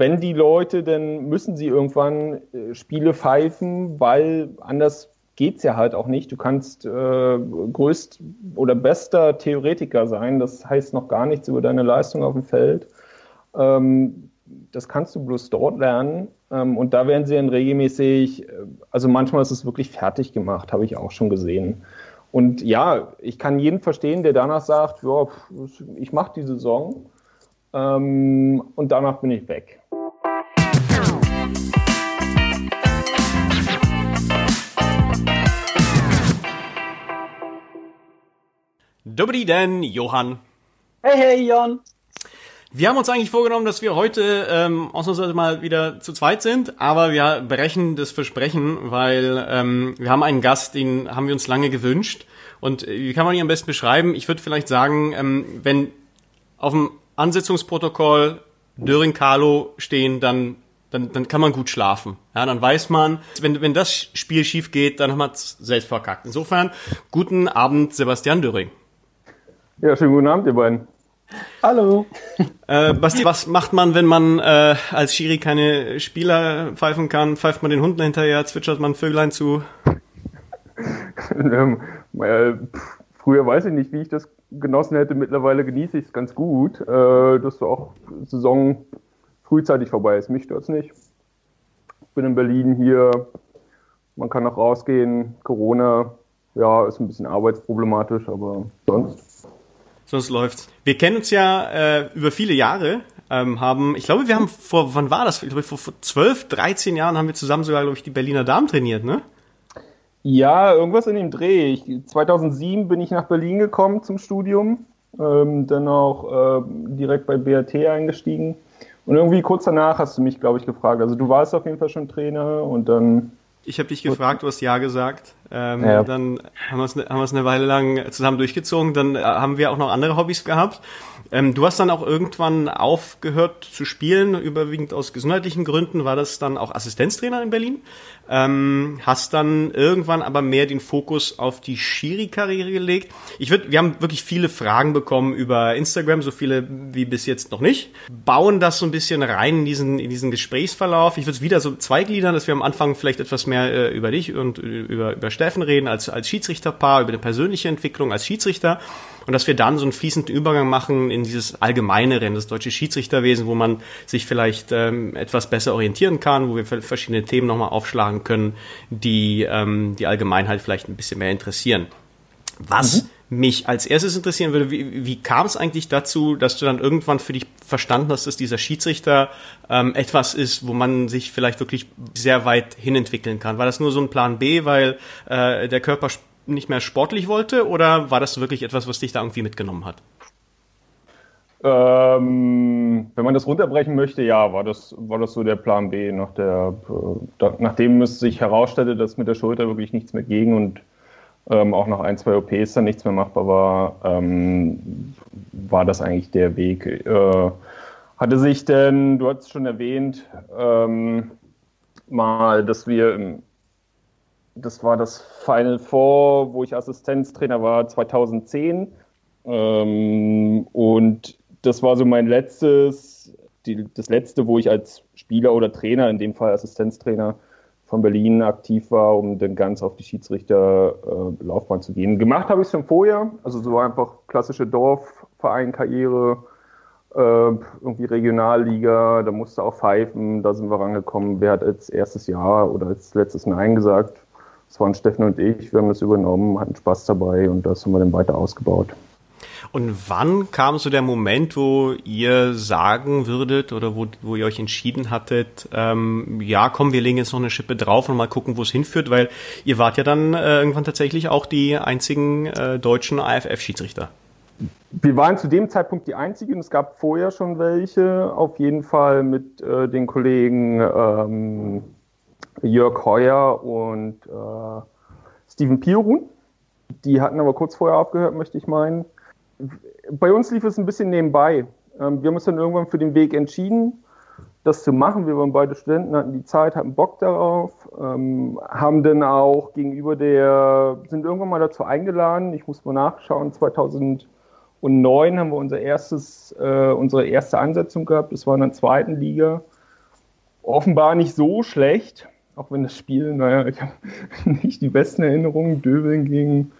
wenn die Leute, dann müssen sie irgendwann äh, Spiele pfeifen, weil anders geht's ja halt auch nicht. Du kannst äh, größt oder bester Theoretiker sein, das heißt noch gar nichts über deine Leistung auf dem Feld. Ähm, das kannst du bloß dort lernen. Ähm, und da werden sie dann regelmäßig, äh, also manchmal ist es wirklich fertig gemacht, habe ich auch schon gesehen. Und ja, ich kann jeden verstehen, der danach sagt, ja, ich mache die Saison ähm, und danach bin ich weg. Dobri denn, Johann. Hey, hey, Jon. Wir haben uns eigentlich vorgenommen, dass wir heute ähm, ausnahmsweise mal wieder zu zweit sind, aber wir brechen das Versprechen, weil ähm, wir haben einen Gast, den haben wir uns lange gewünscht. Und äh, wie kann man ihn am besten beschreiben? Ich würde vielleicht sagen, ähm, wenn auf dem Ansetzungsprotokoll Döring Carlo stehen, dann dann, dann kann man gut schlafen. Ja, dann weiß man, wenn, wenn das Spiel schief geht, dann haben wir es selbst verkackt. Insofern, guten Abend, Sebastian Döring. Ja, schönen guten Abend, ihr beiden. Hallo. Äh, Basti, was macht man, wenn man äh, als Schiri keine Spieler pfeifen kann? Pfeift man den Hunden hinterher, zwitschert man Vöglein zu? ähm, äh, früher weiß ich nicht, wie ich das genossen hätte. Mittlerweile genieße ich es ganz gut, äh, dass so auch Saison frühzeitig vorbei ist. Mich stört es nicht. Ich bin in Berlin hier. Man kann noch rausgehen. Corona, ja, ist ein bisschen arbeitsproblematisch, aber sonst sonst läuft's. Wir kennen uns ja äh, über viele Jahre, ähm, haben, ich glaube, wir haben vor, wann war das? Ich glaube, vor, vor 12, 13 Jahren haben wir zusammen sogar, glaube ich, die Berliner Damen trainiert, ne? Ja, irgendwas in dem Dreh. Ich, 2007 bin ich nach Berlin gekommen zum Studium, ähm, dann auch äh, direkt bei BRT eingestiegen. Und irgendwie kurz danach hast du mich, glaube ich, gefragt. Also du warst auf jeden Fall schon Trainer und dann ich habe dich gefragt, du hast ja gesagt. Ähm, ja. Dann haben wir es ne, eine Weile lang zusammen durchgezogen. Dann äh, haben wir auch noch andere Hobbys gehabt. Ähm, du hast dann auch irgendwann aufgehört zu spielen, überwiegend aus gesundheitlichen Gründen. War das dann auch Assistenztrainer in Berlin? Ähm, hast dann irgendwann aber mehr den Fokus auf die Schiri-Karriere gelegt. Ich würde, wir haben wirklich viele Fragen bekommen über Instagram, so viele wie bis jetzt noch nicht. Bauen das so ein bisschen rein in diesen, in diesen Gesprächsverlauf. Ich würde es wieder so zweigliedern, dass wir am Anfang vielleicht etwas mehr äh, über dich und über, über Steffen reden als, als Schiedsrichterpaar, über die persönliche Entwicklung als Schiedsrichter und dass wir dann so einen fließenden Übergang machen in dieses allgemeinere, in das deutsche Schiedsrichterwesen, wo man sich vielleicht ähm, etwas besser orientieren kann, wo wir verschiedene Themen nochmal aufschlagen können, die ähm, die Allgemeinheit vielleicht ein bisschen mehr interessieren. Was mhm. Mich als erstes interessieren würde, wie, wie kam es eigentlich dazu, dass du dann irgendwann für dich verstanden hast, dass dieser Schiedsrichter ähm, etwas ist, wo man sich vielleicht wirklich sehr weit hinentwickeln kann? War das nur so ein Plan B, weil äh, der Körper nicht mehr sportlich wollte oder war das wirklich etwas, was dich da irgendwie mitgenommen hat? Ähm, wenn man das runterbrechen möchte, ja, war das, war das so der Plan B, nach der, äh, da, nachdem es sich herausstellte, dass mit der Schulter wirklich nichts mehr ging und ähm, auch nach ein, zwei OPs dann nichts mehr machbar war, ähm, war das eigentlich der Weg. Äh, hatte sich denn, du hast es schon erwähnt, ähm, mal, dass wir das war das Final Four, wo ich Assistenztrainer war, 2010. Ähm, und das war so mein letztes, die, das letzte, wo ich als Spieler oder Trainer, in dem Fall Assistenztrainer von Berlin aktiv war, um dann ganz auf die Schiedsrichterlaufbahn äh, zu gehen. Gemacht habe ich es schon vorher, also so einfach klassische Dorfverein-Karriere, äh, irgendwie Regionalliga, da musste auch pfeifen, da sind wir rangekommen. Wer hat als erstes Jahr oder als letztes Nein gesagt? Das waren Steffen und ich, wir haben das übernommen, hatten Spaß dabei und das haben wir dann weiter ausgebaut. Und wann kam so der Moment, wo ihr sagen würdet oder wo, wo ihr euch entschieden hattet, ähm, ja, komm, wir legen jetzt noch eine Schippe drauf und mal gucken, wo es hinführt, weil ihr wart ja dann äh, irgendwann tatsächlich auch die einzigen äh, deutschen AFF-Schiedsrichter. Wir waren zu dem Zeitpunkt die einzigen. Es gab vorher schon welche, auf jeden Fall mit äh, den Kollegen ähm, Jörg Heuer und äh, Steven Pirun. Die hatten aber kurz vorher aufgehört, möchte ich meinen. Bei uns lief es ein bisschen nebenbei. Ähm, wir haben uns dann irgendwann für den Weg entschieden, das zu machen. Wir waren beide Studenten, hatten die Zeit, hatten Bock darauf, ähm, haben dann auch gegenüber der, sind irgendwann mal dazu eingeladen. Ich muss mal nachschauen, 2009 haben wir unser erstes, äh, unsere erste Ansetzung gehabt. Das war in der zweiten Liga offenbar nicht so schlecht, auch wenn das Spiel, naja, ich habe nicht die besten Erinnerungen. Döbeln gegen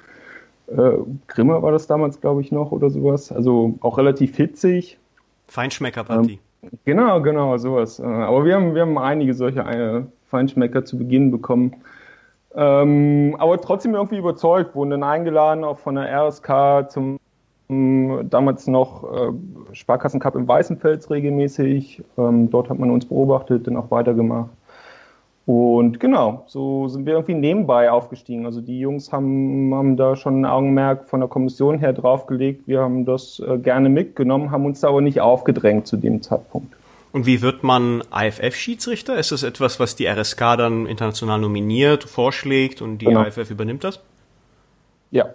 äh, Grimmer war das damals, glaube ich, noch oder sowas. Also auch relativ hitzig. Feinschmeckerpartie. Ähm, genau, genau, sowas. Äh, aber wir haben, wir haben einige solche äh, Feinschmecker zu Beginn bekommen. Ähm, aber trotzdem irgendwie überzeugt, wurden dann eingeladen, auch von der RSK zum ähm, damals noch äh, Sparkassencup im Weißenfels regelmäßig. Ähm, dort hat man uns beobachtet, dann auch weitergemacht. Und genau, so sind wir irgendwie nebenbei aufgestiegen. Also die Jungs haben, haben da schon ein Augenmerk von der Kommission her draufgelegt. Wir haben das äh, gerne mitgenommen, haben uns da aber nicht aufgedrängt zu dem Zeitpunkt. Und wie wird man AFF-Schiedsrichter? Ist das etwas, was die RSK dann international nominiert, vorschlägt und die genau. AFF übernimmt das? Ja,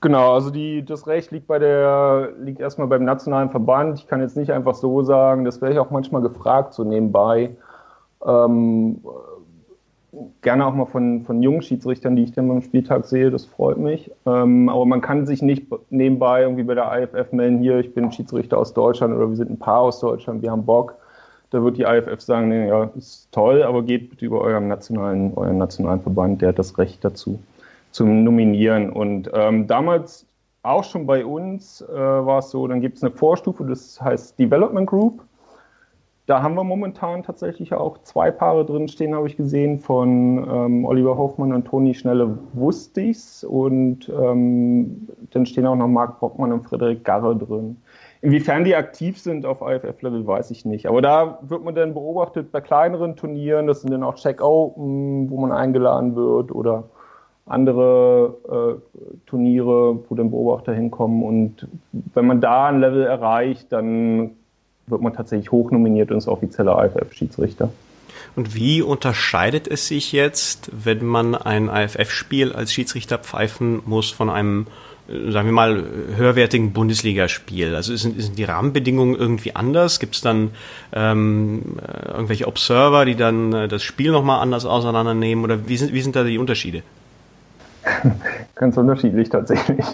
genau. Also die, das Recht liegt bei der, liegt erstmal beim nationalen Verband. Ich kann jetzt nicht einfach so sagen, das wäre ich auch manchmal gefragt, so nebenbei. Ähm, gerne auch mal von, von jungen Schiedsrichtern, die ich dann beim Spieltag sehe, das freut mich. Ähm, aber man kann sich nicht nebenbei irgendwie bei der IFF melden, hier, ich bin Schiedsrichter aus Deutschland oder wir sind ein Paar aus Deutschland, wir haben Bock da wird die IFF sagen, nee, ja, ist toll, aber geht bitte über euren nationalen, euren nationalen Verband, der hat das Recht dazu, zum Nominieren. Und ähm, damals auch schon bei uns äh, war es so, dann gibt es eine Vorstufe, das heißt Development Group. Da haben wir momentan tatsächlich auch zwei Paare drin stehen, habe ich gesehen, von ähm, Oliver Hoffmann und Toni Schnelle Wustis. Und ähm, dann stehen auch noch Marc Bockmann und Frederik Garre drin. Inwiefern die aktiv sind auf IFF-Level, weiß ich nicht. Aber da wird man dann beobachtet bei kleineren Turnieren. Das sind dann auch Check Open, wo man eingeladen wird oder andere äh, Turniere, wo dann Beobachter hinkommen. Und wenn man da ein Level erreicht, dann wird man tatsächlich hochnominiert und ist offizieller IFF-Schiedsrichter. Und wie unterscheidet es sich jetzt, wenn man ein IFF-Spiel als Schiedsrichter pfeifen muss von einem äh, sagen wir mal, höherwertigen Bundesligaspiel? Also sind, sind die Rahmenbedingungen irgendwie anders? Gibt es dann ähm, äh, irgendwelche Observer, die dann äh, das Spiel nochmal anders auseinandernehmen? Oder wie sind, wie sind da die Unterschiede? Ganz unterschiedlich tatsächlich.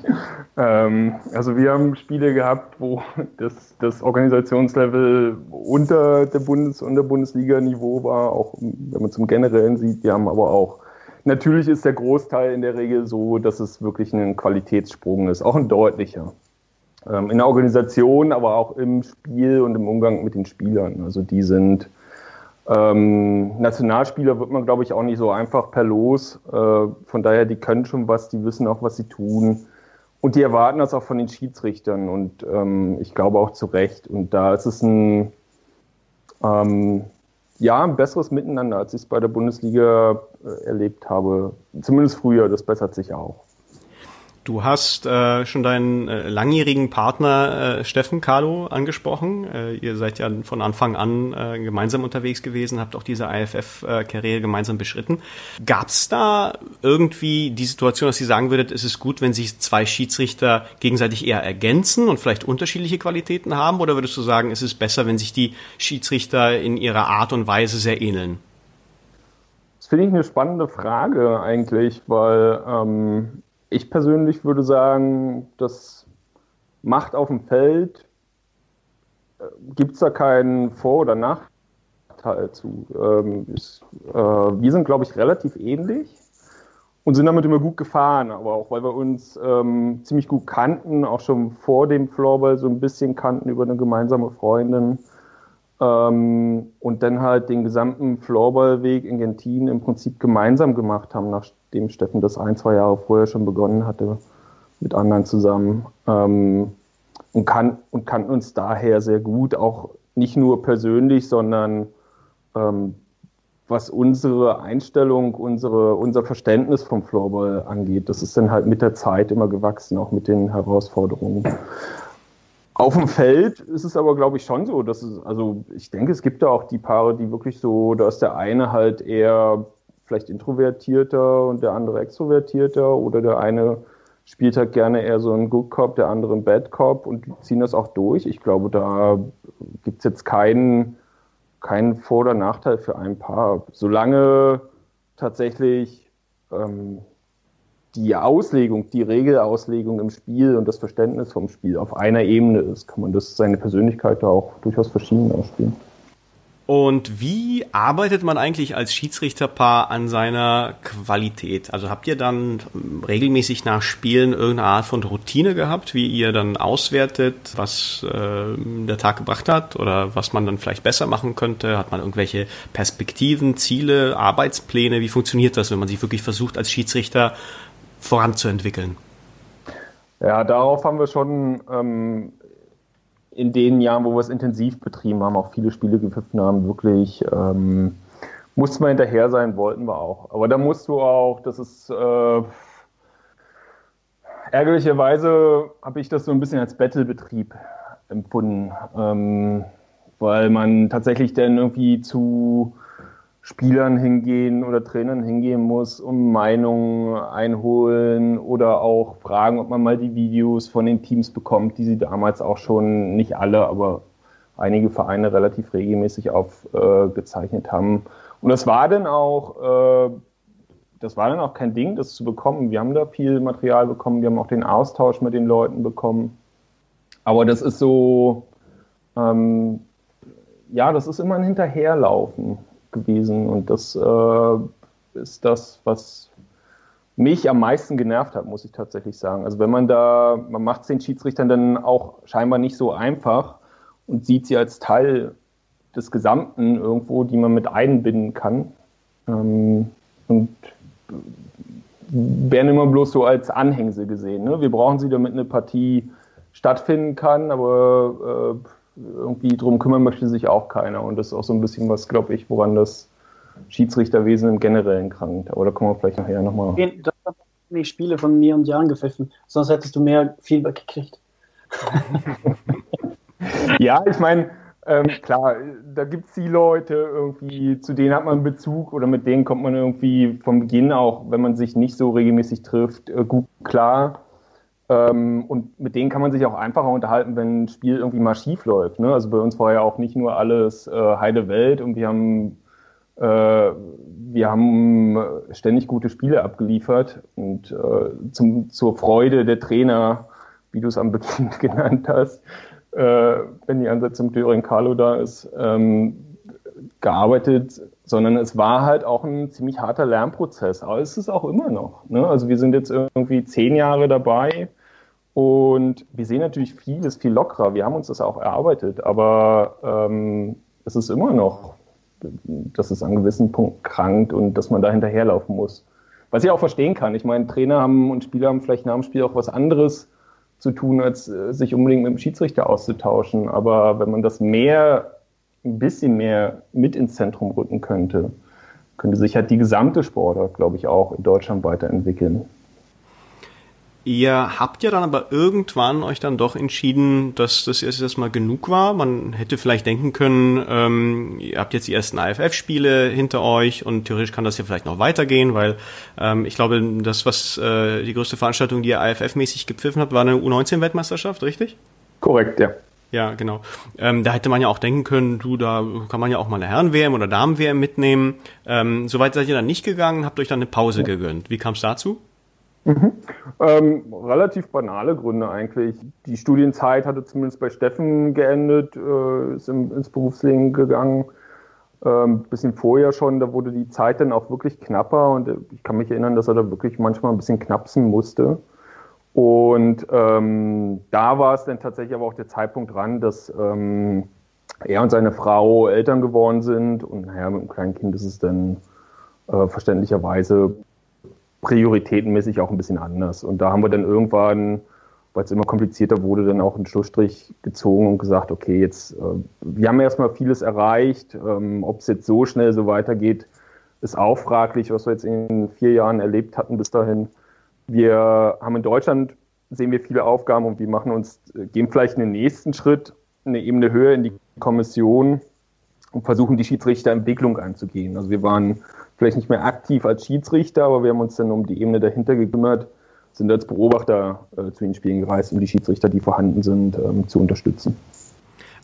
Ähm, also wir haben Spiele gehabt, wo das, das Organisationslevel unter der Bundes- und der Bundesliga-Niveau war, auch wenn man zum Generellen sieht. Wir haben aber auch Natürlich ist der Großteil in der Regel so, dass es wirklich ein Qualitätssprung ist, auch ein deutlicher. Ähm, in der Organisation, aber auch im Spiel und im Umgang mit den Spielern. Also die sind ähm, Nationalspieler wird man, glaube ich, auch nicht so einfach per Los. Äh, von daher, die können schon was, die wissen auch, was sie tun. Und die erwarten das auch von den Schiedsrichtern und ähm, ich glaube auch zu Recht. Und da ist es ein, ähm, ja, ein besseres Miteinander, als ich es bei der Bundesliga äh, erlebt habe. Zumindest früher, das bessert sich auch. Du hast äh, schon deinen äh, langjährigen Partner äh, Steffen Carlo angesprochen. Äh, ihr seid ja von Anfang an äh, gemeinsam unterwegs gewesen, habt auch diese IFF-Karriere gemeinsam beschritten. Gab es da irgendwie die Situation, dass ihr sagen würdet, es ist gut, wenn sich zwei Schiedsrichter gegenseitig eher ergänzen und vielleicht unterschiedliche Qualitäten haben? Oder würdest du sagen, es ist besser, wenn sich die Schiedsrichter in ihrer Art und Weise sehr ähneln? Das finde ich eine spannende Frage eigentlich, weil ähm, ich persönlich würde sagen, das Macht auf dem Feld äh, gibt es da keinen Vor- oder Nachteil zu. Ähm, ist, äh, wir sind, glaube ich, relativ ähnlich und sind damit immer gut gefahren, aber auch weil wir uns ähm, ziemlich gut kannten, auch schon vor dem Floorball so ein bisschen kannten über eine gemeinsame Freundin. Ähm, und dann halt den gesamten Floorballweg in Gentin im Prinzip gemeinsam gemacht haben, nachdem Steffen das ein, zwei Jahre vorher schon begonnen hatte mit anderen zusammen. Ähm, und, kann, und kannten uns daher sehr gut, auch nicht nur persönlich, sondern ähm, was unsere Einstellung, unsere, unser Verständnis vom Floorball angeht. Das ist dann halt mit der Zeit immer gewachsen, auch mit den Herausforderungen. Auf dem Feld ist es aber, glaube ich, schon so, dass es, also ich denke, es gibt da auch die Paare, die wirklich so, da ist der eine halt eher vielleicht introvertierter und der andere extrovertierter oder der eine spielt halt gerne eher so einen Good Cop, der andere einen Bad Cop und ziehen das auch durch. Ich glaube, da gibt es jetzt keinen, keinen Vor- oder Nachteil für ein Paar. Solange tatsächlich ähm, die Auslegung, die Regelauslegung im Spiel und das Verständnis vom Spiel auf einer Ebene ist, kann man das seine Persönlichkeit da auch durchaus verschieden ausspielen. Und wie arbeitet man eigentlich als Schiedsrichterpaar an seiner Qualität? Also habt ihr dann regelmäßig nach Spielen irgendeine Art von Routine gehabt, wie ihr dann auswertet, was äh, der Tag gebracht hat oder was man dann vielleicht besser machen könnte? Hat man irgendwelche Perspektiven, Ziele, Arbeitspläne? Wie funktioniert das, wenn man sich wirklich versucht, als Schiedsrichter voranzuentwickeln? Ja, darauf haben wir schon ähm, in den Jahren, wo wir es intensiv betrieben haben, auch viele Spiele gepfiffen haben, wirklich ähm, mussten wir hinterher sein, wollten wir auch. Aber da musst du auch, das ist äh, ärgerlicherweise habe ich das so ein bisschen als Battlebetrieb empfunden, ähm, weil man tatsächlich dann irgendwie zu Spielern hingehen oder Trainern hingehen muss, um Meinungen einholen oder auch fragen, ob man mal die Videos von den Teams bekommt, die sie damals auch schon, nicht alle, aber einige Vereine relativ regelmäßig aufgezeichnet äh, haben. Und das war dann auch, äh, das war dann auch kein Ding, das zu bekommen. Wir haben da viel Material bekommen, wir haben auch den Austausch mit den Leuten bekommen. Aber das ist so, ähm, ja, das ist immer ein Hinterherlaufen gewesen. Und das äh, ist das, was mich am meisten genervt hat, muss ich tatsächlich sagen. Also wenn man da, man macht es den Schiedsrichtern dann auch scheinbar nicht so einfach und sieht sie als Teil des Gesamten irgendwo, die man mit einbinden kann. Ähm, und werden immer bloß so als Anhängsel gesehen. Ne? Wir brauchen sie, damit eine Partie stattfinden kann, aber äh, irgendwie drum kümmern möchte sich auch keiner. Und das ist auch so ein bisschen was, glaube ich, woran das Schiedsrichterwesen im Generellen krankt. Aber da kommen wir vielleicht nachher nochmal. Das sind die Spiele von mir und Jan gepfiffen, sonst hättest du mehr Feedback gekriegt. ja, ich meine, ähm, klar, da gibt es die Leute irgendwie, zu denen hat man Bezug oder mit denen kommt man irgendwie vom Beginn auch, wenn man sich nicht so regelmäßig trifft, äh, gut klar. Ähm, und mit denen kann man sich auch einfacher unterhalten, wenn ein Spiel irgendwie mal schief läuft. Ne? Also bei uns war ja auch nicht nur alles äh, heile Welt und wir haben, äh, wir haben ständig gute Spiele abgeliefert und äh, zum, zur Freude der Trainer, wie du es am Beginn genannt hast, äh, wenn die Ansätze zum Döring Carlo da ist, ähm, gearbeitet, sondern es war halt auch ein ziemlich harter Lernprozess. Aber es ist auch immer noch. Ne? Also wir sind jetzt irgendwie zehn Jahre dabei und wir sehen natürlich vieles viel lockerer. Wir haben uns das auch erarbeitet, aber ähm, es ist immer noch, dass es an gewissen Punkten krankt und dass man da hinterherlaufen muss. Was ich auch verstehen kann. Ich meine, Trainer haben und Spieler haben vielleicht nach dem Spiel auch was anderes zu tun, als äh, sich unbedingt mit dem Schiedsrichter auszutauschen. Aber wenn man das mehr, ein bisschen mehr mit ins Zentrum rücken könnte, könnte sich halt die gesamte Sportart, glaube ich, auch in Deutschland weiterentwickeln. Ihr habt ja dann aber irgendwann euch dann doch entschieden, dass das erst erstmal genug war. Man hätte vielleicht denken können, ähm, ihr habt jetzt die ersten AFF-Spiele hinter euch und theoretisch kann das ja vielleicht noch weitergehen, weil ähm, ich glaube, das, was äh, die größte Veranstaltung, die ihr AFF-mäßig gepfiffen habt, war eine U19-Weltmeisterschaft, richtig? Korrekt, ja. Ja, genau. Ähm, da hätte man ja auch denken können, du, da kann man ja auch mal eine Herren-WM oder Damen-WM mitnehmen. Ähm, Soweit seid ihr dann nicht gegangen, habt euch dann eine Pause ja. gegönnt. Wie kam es dazu? Mhm. Ähm, relativ banale Gründe eigentlich. Die Studienzeit hatte zumindest bei Steffen geendet, äh, ist im, ins Berufsleben gegangen. Ähm, bisschen vorher schon, da wurde die Zeit dann auch wirklich knapper und ich kann mich erinnern, dass er da wirklich manchmal ein bisschen knapsen musste. Und ähm, da war es dann tatsächlich aber auch der Zeitpunkt dran, dass ähm, er und seine Frau Eltern geworden sind und naja, mit einem kleinen Kind ist es dann äh, verständlicherweise prioritätenmäßig auch ein bisschen anders. Und da haben wir dann irgendwann, weil es immer komplizierter wurde, dann auch einen Schlussstrich gezogen und gesagt, okay, jetzt, äh, wir haben erstmal vieles erreicht. Ähm, Ob es jetzt so schnell so weitergeht, ist auch fraglich, was wir jetzt in vier Jahren erlebt hatten bis dahin. Wir haben in Deutschland, sehen wir viele Aufgaben und wir machen uns, gehen vielleicht einen nächsten Schritt, eine Ebene höher in die Kommission und versuchen die Schiedsrichterentwicklung anzugehen. Also wir waren vielleicht nicht mehr aktiv als Schiedsrichter, aber wir haben uns dann um die Ebene dahinter gekümmert, sind als Beobachter äh, zu den Spielen gereist, um die Schiedsrichter, die vorhanden sind, ähm, zu unterstützen.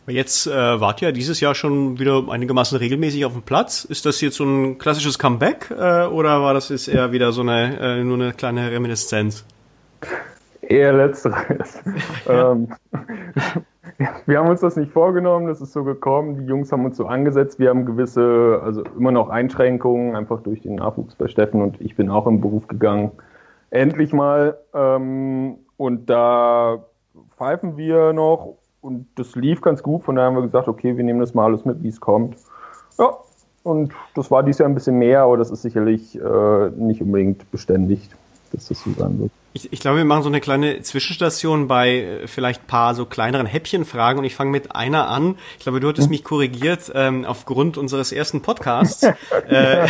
Jetzt äh, wart ihr dieses Jahr schon wieder einigermaßen regelmäßig auf dem Platz. Ist das jetzt so ein klassisches Comeback äh, oder war das jetzt eher wieder so eine äh, nur eine kleine Reminiszenz? Eher letzteres. ähm, wir haben uns das nicht vorgenommen, das ist so gekommen. Die Jungs haben uns so angesetzt. Wir haben gewisse, also immer noch Einschränkungen, einfach durch den Nachwuchs bei Steffen und ich bin auch im Beruf gegangen. Endlich mal. Ähm, und da pfeifen wir noch und das lief ganz gut. Von daher haben wir gesagt, okay, wir nehmen das mal alles mit, wie es kommt. Ja, und das war dieses Jahr ein bisschen mehr, aber das ist sicherlich äh, nicht unbedingt beständig, dass das so sein wird. Ich, ich glaube, wir machen so eine kleine Zwischenstation bei äh, vielleicht paar so kleineren Häppchenfragen und ich fange mit einer an. Ich glaube, du hattest hm. mich korrigiert ähm, aufgrund unseres ersten Podcasts, äh,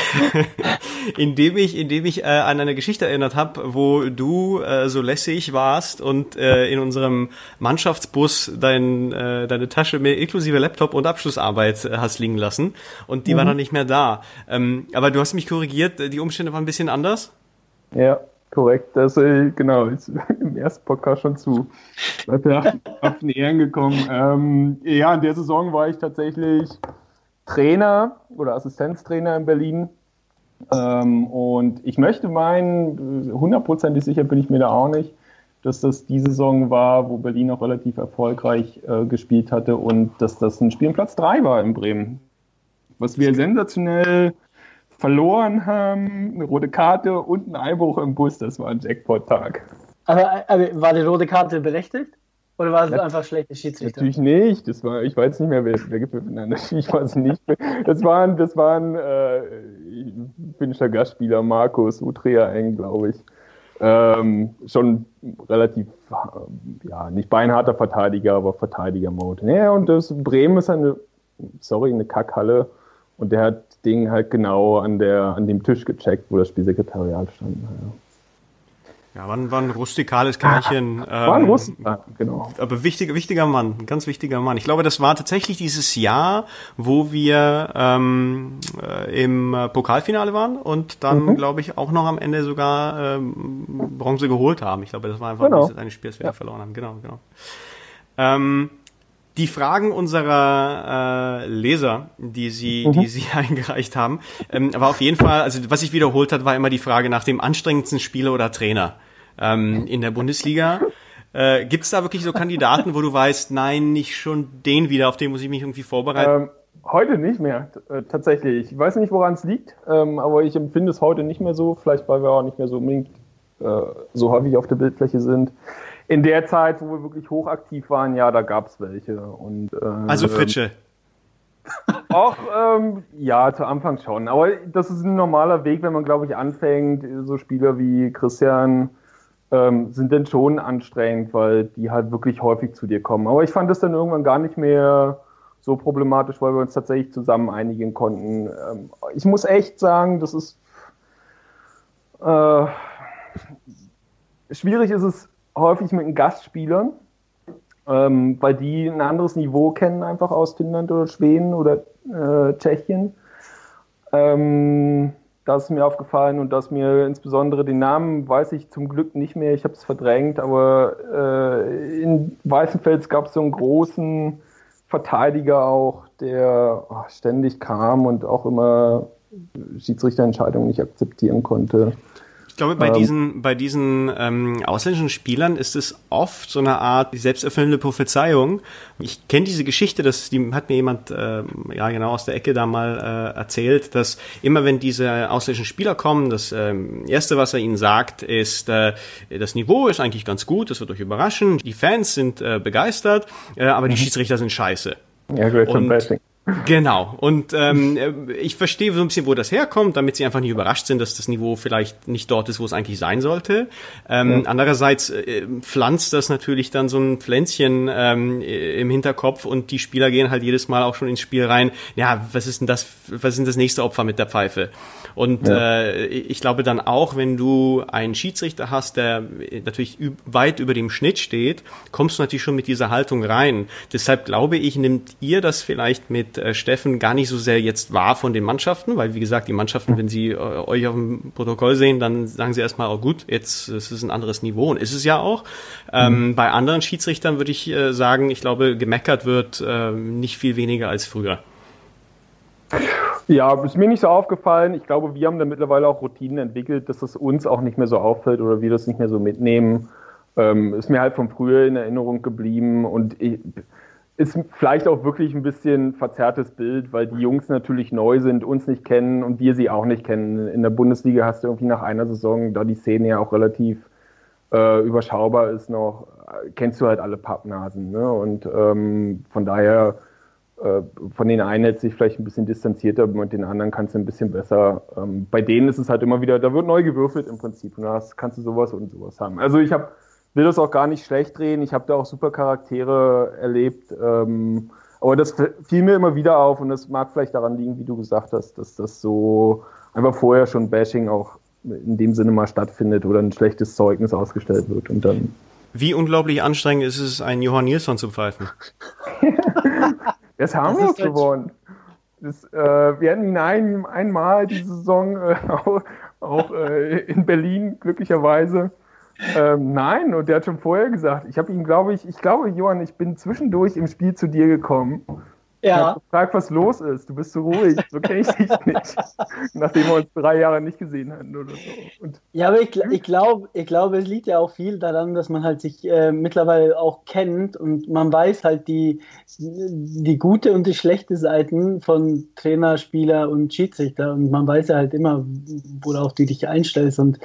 indem ich, indem ich äh, an eine Geschichte erinnert habe, wo du äh, so lässig warst und äh, in unserem Mannschaftsbus dein, äh, deine Tasche mit inklusive Laptop und Abschlussarbeit äh, hast liegen lassen und die mhm. war dann nicht mehr da. Ähm, aber du hast mich korrigiert, die Umstände waren ein bisschen anders. Ja, Korrekt, das äh, genau, ist im ersten Podcast schon zu auf den Ehren gekommen. Ähm, ja, in der Saison war ich tatsächlich Trainer oder Assistenztrainer in Berlin. Ähm, und ich möchte meinen, hundertprozentig sicher bin ich mir da auch nicht, dass das die Saison war, wo Berlin auch relativ erfolgreich äh, gespielt hatte und dass das ein Spiel um Platz 3 war in Bremen. Was wir sensationell verloren haben, eine rote Karte und ein Einbruch im Bus. Das war ein Jackpot-Tag. Aber, aber, war die rote Karte berechtigt? Oder war es das, einfach schlechte Schiedsrichter? Natürlich nicht. Das war, ich weiß nicht mehr, wer, wer gepfiffen hat. Ich weiß nicht. Das waren, das waren äh, finnischer Gastspieler Markus Utreaeng, glaube ich. Ähm, schon relativ, ja, nicht beinharter Verteidiger, aber Verteidiger-Mode. Ja, und das Bremen ist eine, sorry, eine Kackhalle. Und der hat Ding halt genau an, der, an dem Tisch gecheckt, wo das Spielsekretariat stand. Ja. Ja, war ein, war ein rustikales Kerlchen. Ah, war ein ähm, Rustikal, genau. Aber wichtiger, wichtiger Mann, ein ganz wichtiger Mann. Ich glaube, das war tatsächlich dieses Jahr, wo wir ähm, äh, im Pokalfinale waren und dann, mhm. glaube ich, auch noch am Ende sogar ähm, Bronze geholt haben. Ich glaube, das war einfach genau. ein Spiel, das wir ja. verloren haben. Genau, genau. Ähm, die Fragen unserer äh, Leser, die sie, mhm. die sie eingereicht haben, ähm, aber auf jeden Fall, also was sich wiederholt hat, war immer die Frage nach dem anstrengendsten Spieler oder Trainer ähm, in der Bundesliga. Äh, Gibt es da wirklich so Kandidaten, wo du weißt, nein, nicht schon den wieder, auf den muss ich mich irgendwie vorbereiten? Ähm, heute nicht mehr, äh, tatsächlich. Ich weiß nicht, woran es liegt, ähm, aber ich empfinde es heute nicht mehr so, vielleicht weil wir auch nicht mehr so unbedingt äh, so häufig auf der Bildfläche sind in der Zeit, wo wir wirklich hochaktiv waren, ja, da gab es welche. Und, äh, also Fritsche. Auch, ähm, ja, zu Anfang schon. Aber das ist ein normaler Weg, wenn man, glaube ich, anfängt. So Spieler wie Christian ähm, sind dann schon anstrengend, weil die halt wirklich häufig zu dir kommen. Aber ich fand das dann irgendwann gar nicht mehr so problematisch, weil wir uns tatsächlich zusammen einigen konnten. Ähm, ich muss echt sagen, das ist äh, schwierig ist es häufig mit den Gastspielern, ähm, weil die ein anderes Niveau kennen, einfach aus Finnland oder Schweden oder äh, Tschechien. Ähm, das ist mir aufgefallen und dass mir insbesondere den Namen weiß ich zum Glück nicht mehr, ich habe es verdrängt, aber äh, in Weißenfels gab es so einen großen Verteidiger auch, der oh, ständig kam und auch immer Schiedsrichterentscheidungen nicht akzeptieren konnte glaube, bei ähm, diesen, bei diesen ähm, ausländischen Spielern ist es oft so eine Art selbsterfüllende Prophezeiung. Ich kenne diese Geschichte, das die hat mir jemand äh, ja genau aus der Ecke da mal äh, erzählt, dass immer wenn diese ausländischen Spieler kommen, das ähm, erste, was er ihnen sagt, ist, äh, das Niveau ist eigentlich ganz gut, das wird euch überraschen, die Fans sind äh, begeistert, äh, aber die mhm. Schiedsrichter sind scheiße. Ja, great und, Genau. Und ähm, ich verstehe so ein bisschen, wo das herkommt, damit sie einfach nicht überrascht sind, dass das Niveau vielleicht nicht dort ist, wo es eigentlich sein sollte. Ähm, ja. Andererseits äh, pflanzt das natürlich dann so ein Pflänzchen ähm, im Hinterkopf und die Spieler gehen halt jedes Mal auch schon ins Spiel rein. Ja, was ist denn das? Was ist denn das nächste Opfer mit der Pfeife? Und ja. äh, ich glaube dann auch, wenn du einen Schiedsrichter hast, der natürlich weit über dem Schnitt steht, kommst du natürlich schon mit dieser Haltung rein. Deshalb glaube ich, nimmt ihr das vielleicht mit äh, Steffen gar nicht so sehr jetzt wahr von den Mannschaften, weil wie gesagt, die Mannschaften, wenn sie äh, euch auf dem Protokoll sehen, dann sagen sie erstmal, oh gut, jetzt es ist ein anderes Niveau und ist es ja auch. Ähm, mhm. Bei anderen Schiedsrichtern würde ich äh, sagen, ich glaube, gemeckert wird äh, nicht viel weniger als früher. Ja, ist mir nicht so aufgefallen. Ich glaube, wir haben da mittlerweile auch Routinen entwickelt, dass es uns auch nicht mehr so auffällt oder wir das nicht mehr so mitnehmen. Ähm, ist mir halt von früher in Erinnerung geblieben und ich, ist vielleicht auch wirklich ein bisschen verzerrtes Bild, weil die Jungs natürlich neu sind, uns nicht kennen und wir sie auch nicht kennen. In der Bundesliga hast du irgendwie nach einer Saison, da die Szene ja auch relativ äh, überschaubar ist noch, kennst du halt alle Pappnasen. Ne? Und ähm, von daher, von den einen hält sich vielleicht ein bisschen distanzierter, mit den anderen kannst du ein bisschen besser. Ähm, bei denen ist es halt immer wieder, da wird neu gewürfelt im Prinzip und da kannst du sowas und sowas haben. Also ich habe will das auch gar nicht schlecht drehen. Ich habe da auch super Charaktere erlebt. Ähm, aber das fiel mir immer wieder auf und das mag vielleicht daran liegen, wie du gesagt hast, dass das so einfach vorher schon Bashing auch in dem Sinne mal stattfindet oder ein schlechtes Zeugnis ausgestellt wird und dann. Wie unglaublich anstrengend ist es, einen Johann Nilsson zu pfeifen? das haben das wir gewonnen. Das, äh, wir hatten ihn ein, einmal diese Saison äh, auch, auch äh, in Berlin glücklicherweise ähm, nein, und der hat schon vorher gesagt, ich habe ihm, glaube ich, ich glaube, Johann, ich bin zwischendurch im Spiel zu dir gekommen ja. Ich gefragt, was los ist. Du bist so ruhig. So kenne ich dich nicht. Nachdem wir uns drei Jahre nicht gesehen hatten oder so. Und ja, aber ich, ich glaube, ich glaub, es liegt ja auch viel daran, dass man halt sich äh, mittlerweile auch kennt und man weiß halt die, die gute und die schlechte Seiten von Trainer, Spieler und Schiedsrichter. Und man weiß ja halt immer, worauf du dich einstellst. Und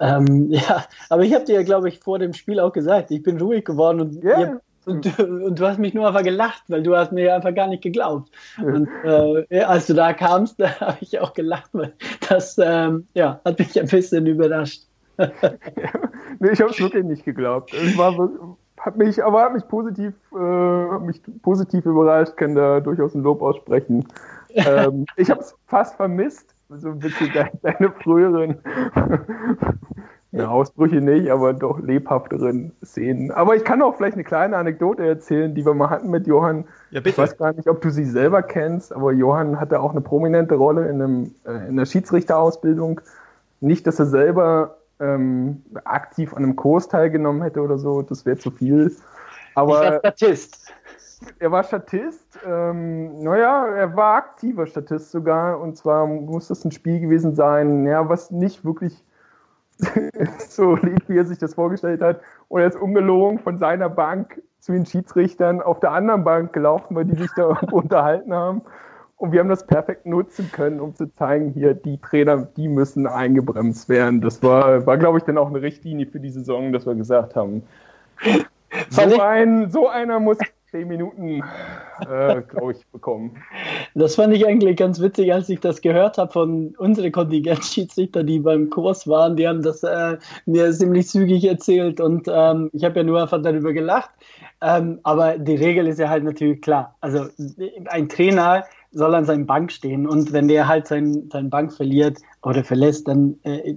ähm, ja, aber ich habe dir ja, glaube ich, vor dem Spiel auch gesagt, ich bin ruhig geworden und yeah. ihr, und du, und du hast mich nur einfach gelacht, weil du hast mir einfach gar nicht geglaubt. Und äh, als du da kamst, da habe ich auch gelacht, weil das ähm, ja, hat mich ein bisschen überrascht. ja, nee, ich habe es wirklich nicht geglaubt. Ich war, hat mich, aber hat mich positiv, äh, mich positiv überrascht, kann da durchaus ein Lob aussprechen. ähm, ich habe es fast vermisst, so ein bisschen deine, deine früheren ja, Ausbrüche nicht, aber doch lebhafteren Szenen. Aber ich kann auch vielleicht eine kleine Anekdote erzählen, die wir mal hatten mit Johann. Ja, bitte. Ich weiß gar nicht, ob du sie selber kennst, aber Johann hatte auch eine prominente Rolle in, einem, äh, in der Schiedsrichterausbildung. Nicht, dass er selber ähm, aktiv an einem Kurs teilgenommen hätte oder so, das wäre zu viel. Aber ich war Statist. Er war Statist, ähm, naja, er war aktiver Statist sogar, und zwar muss das ein Spiel gewesen sein, ja, was nicht wirklich so liegt, wie er sich das vorgestellt hat. Und er ist ungelogen von seiner Bank zu den Schiedsrichtern auf der anderen Bank gelaufen, weil die sich da unterhalten haben. Und wir haben das perfekt nutzen können, um zu zeigen, hier, die Trainer, die müssen eingebremst werden. Das war, war glaube ich, dann auch eine Richtlinie für die Saison, dass wir gesagt haben, so, ein, so einer muss zehn Minuten, äh, glaube ich, bekommen. Das fand ich eigentlich ganz witzig, als ich das gehört habe von unseren Kontingentschiedsrichter, die beim Kurs waren. Die haben das äh, mir ziemlich zügig erzählt und ähm, ich habe ja nur einfach darüber gelacht. Ähm, aber die Regel ist ja halt natürlich klar. Also ein Trainer soll an seinem Bank stehen und wenn der halt sein, sein Bank verliert oder verlässt, dann, äh,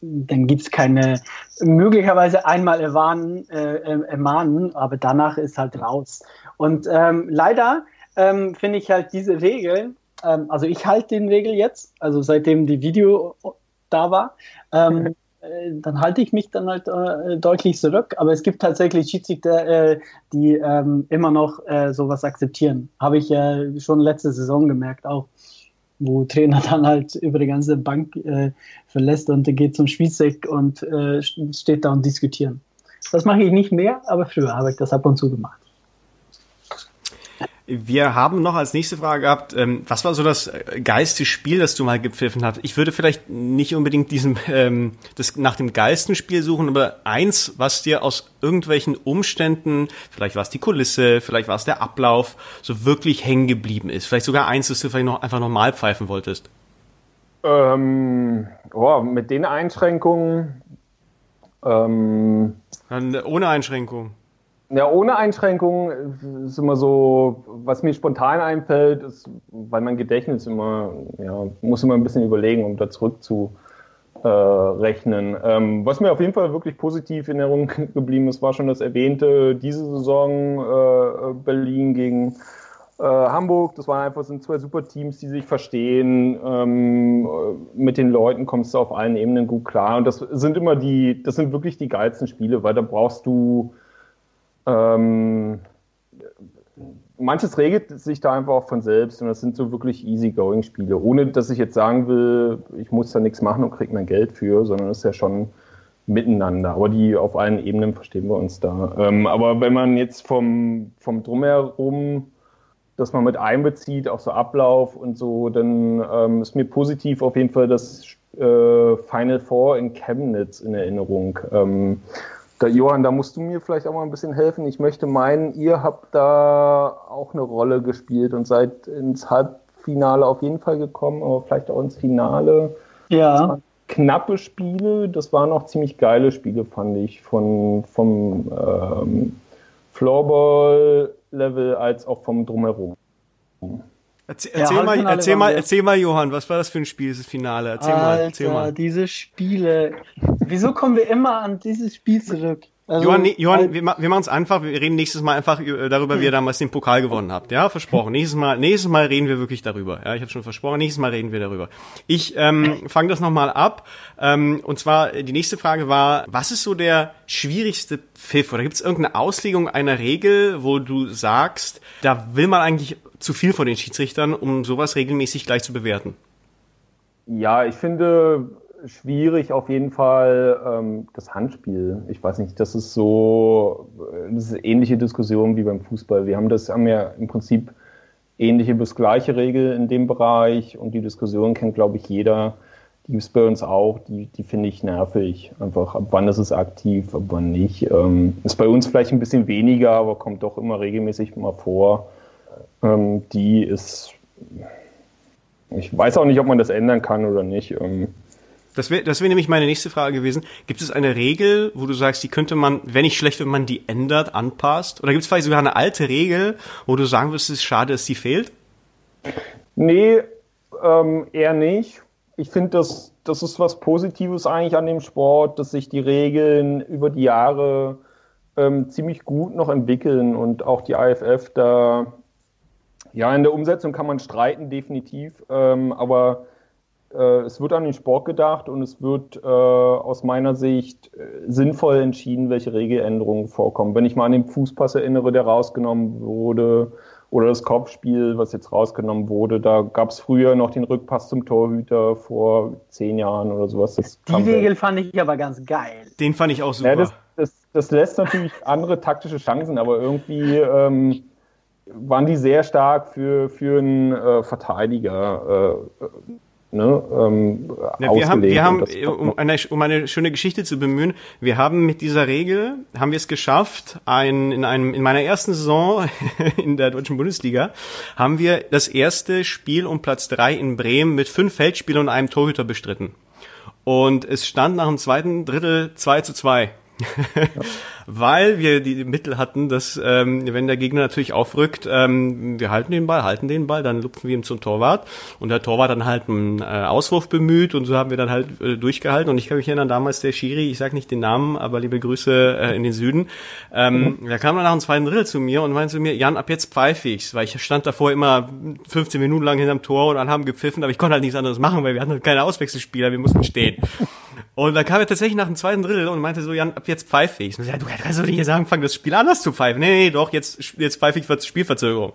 dann gibt es keine, möglicherweise einmal erwarnen, äh, ermahnen, aber danach ist halt raus. Und ähm, leider ähm, finde ich halt diese Regel, ähm, also ich halte den Regel jetzt, also seitdem die Video da war, ähm, äh, dann halte ich mich dann halt äh, deutlich zurück. Aber es gibt tatsächlich Schiedsrichter, äh, die ähm, immer noch äh, sowas akzeptieren. Habe ich ja schon letzte Saison gemerkt auch, wo Trainer dann halt über die ganze Bank äh, verlässt und geht zum Spielzeug und äh, steht da und diskutieren. Das mache ich nicht mehr, aber früher habe ich das ab und zu gemacht. Wir haben noch als nächste Frage gehabt, ähm, was war so das geilste Spiel, das du mal gepfiffen hast? Ich würde vielleicht nicht unbedingt diesen, ähm, das nach dem geilsten Spiel suchen, aber eins, was dir aus irgendwelchen Umständen, vielleicht war es die Kulisse, vielleicht war es der Ablauf, so wirklich hängen geblieben ist. Vielleicht sogar eins, das du vielleicht noch einfach normal pfeifen wolltest. Ähm, oh, mit den Einschränkungen. Ähm, Dann ohne Einschränkungen. Ja, ohne Einschränkungen ist immer so, was mir spontan einfällt, ist, weil mein Gedächtnis immer, ja, muss immer ein bisschen überlegen, um da zurück zu äh. Ähm, was mir auf jeden Fall wirklich positiv in Erinnerung geblieben ist, war schon das erwähnte, diese Saison äh, Berlin gegen äh, Hamburg. Das waren einfach sind zwei super Teams, die sich verstehen. Ähm, mit den Leuten kommst du auf allen Ebenen gut klar. Und das sind immer die, das sind wirklich die geilsten Spiele, weil da brauchst du ähm, manches regelt sich da einfach auch von selbst und das sind so wirklich easy-going-Spiele, ohne dass ich jetzt sagen will, ich muss da nichts machen und kriege mein Geld für, sondern es ist ja schon miteinander. Aber die auf allen Ebenen verstehen wir uns da. Ähm, aber wenn man jetzt vom, vom Drumherum das man mit einbezieht, auch so Ablauf und so, dann ähm, ist mir positiv auf jeden Fall das äh, Final Four in Chemnitz in Erinnerung. Ähm, da, Johann, da musst du mir vielleicht auch mal ein bisschen helfen. Ich möchte meinen, ihr habt da auch eine Rolle gespielt und seid ins Halbfinale auf jeden Fall gekommen, aber vielleicht auch ins Finale. Ja. Knappe Spiele, das waren auch ziemlich geile Spiele, fand ich, von, vom ähm, Floorball-Level als auch vom Drumherum. Erzähl, erzähl, ja, mal, erzähl, mal, erzähl mal, Johann, was war das für ein Spiel, dieses Finale? Erzähl Alter, mal, erzähl mal. diese Spiele. Wieso kommen wir immer an dieses Spiel zurück? Also, Johann, nee, Johann wir, wir machen es einfach, wir reden nächstes Mal einfach darüber, wie ihr damals den Pokal gewonnen habt. Ja, versprochen. Nächstes Mal, nächstes Mal reden wir wirklich darüber. Ja, ich habe schon versprochen, nächstes Mal reden wir darüber. Ich ähm, fange das nochmal ab. Ähm, und zwar, die nächste Frage war, was ist so der schwierigste Pfiff? Oder gibt es irgendeine Auslegung einer Regel, wo du sagst, da will man eigentlich zu viel von den Schiedsrichtern, um sowas regelmäßig gleich zu bewerten? Ja, ich finde schwierig auf jeden Fall ähm, das Handspiel. Ich weiß nicht, das ist so, das ist eine ähnliche Diskussion wie beim Fußball. Wir haben das, haben ja im Prinzip ähnliche bis gleiche Regel in dem Bereich und die Diskussion kennt, glaube ich, jeder. Die ist bei uns auch, die, die finde ich nervig. Einfach, ab wann ist es aktiv, ab wann nicht. Ähm, ist bei uns vielleicht ein bisschen weniger, aber kommt doch immer regelmäßig mal vor. Ähm, die ist, ich weiß auch nicht, ob man das ändern kann oder nicht. Ähm, das wäre das wär nämlich meine nächste Frage gewesen. Gibt es eine Regel, wo du sagst, die könnte man, wenn nicht schlecht, wenn man die ändert, anpasst? Oder gibt es vielleicht sogar eine alte Regel, wo du sagen würdest, es ist schade, dass die fehlt? Nee, ähm, eher nicht. Ich finde, das, das ist was Positives eigentlich an dem Sport, dass sich die Regeln über die Jahre ähm, ziemlich gut noch entwickeln und auch die IFF da, ja, in der Umsetzung kann man streiten, definitiv, ähm, aber äh, es wird an den Sport gedacht und es wird äh, aus meiner Sicht äh, sinnvoll entschieden, welche Regeländerungen vorkommen. Wenn ich mal an den Fußpass erinnere, der rausgenommen wurde, oder das Kopfspiel, was jetzt rausgenommen wurde, da gab es früher noch den Rückpass zum Torhüter vor zehn Jahren oder sowas. Das Die Regel fand ich aber ganz geil. Den fand ich auch super. Ja, das, das, das lässt natürlich andere taktische Chancen, aber irgendwie ähm, waren die sehr stark für, für einen äh, Verteidiger. Äh, ne, ähm, ja, wir haben, wir haben um, eine, um eine schöne Geschichte zu bemühen, wir haben mit dieser Regel, haben wir es geschafft, ein, in, einem, in meiner ersten Saison in der deutschen Bundesliga, haben wir das erste Spiel um Platz drei in Bremen mit fünf Feldspielern und einem Torhüter bestritten. Und es stand nach dem zweiten Drittel 2 zu 2 Weil wir die Mittel hatten, dass ähm, wenn der Gegner natürlich aufrückt, ähm, wir halten den Ball, halten den Ball, dann lupfen wir ihm zum Torwart und der Torwart dann halt einen äh, Auswurf bemüht und so haben wir dann halt äh, durchgehalten und ich kann mich erinnern, damals der Schiri, ich sag nicht den Namen, aber liebe Grüße äh, in den Süden, ähm, mhm. der kam dann nach dem zweiten Drittel zu mir und meinte zu mir, Jan, ab jetzt pfeife ich's, weil ich stand davor immer 15 Minuten lang hinterm Tor und dann haben gepfiffen, aber ich konnte halt nichts anderes machen, weil wir hatten halt keine Auswechselspieler, wir mussten stehen. Und dann kam er tatsächlich nach dem zweiten Drittel und meinte so, Jan, ab jetzt pfeife ich. Und ich so, du kannst doch nicht jetzt anfangen, das Spiel anders zu pfeifen. Nee, nee, doch, jetzt, jetzt pfeife ich Spielverzögerung.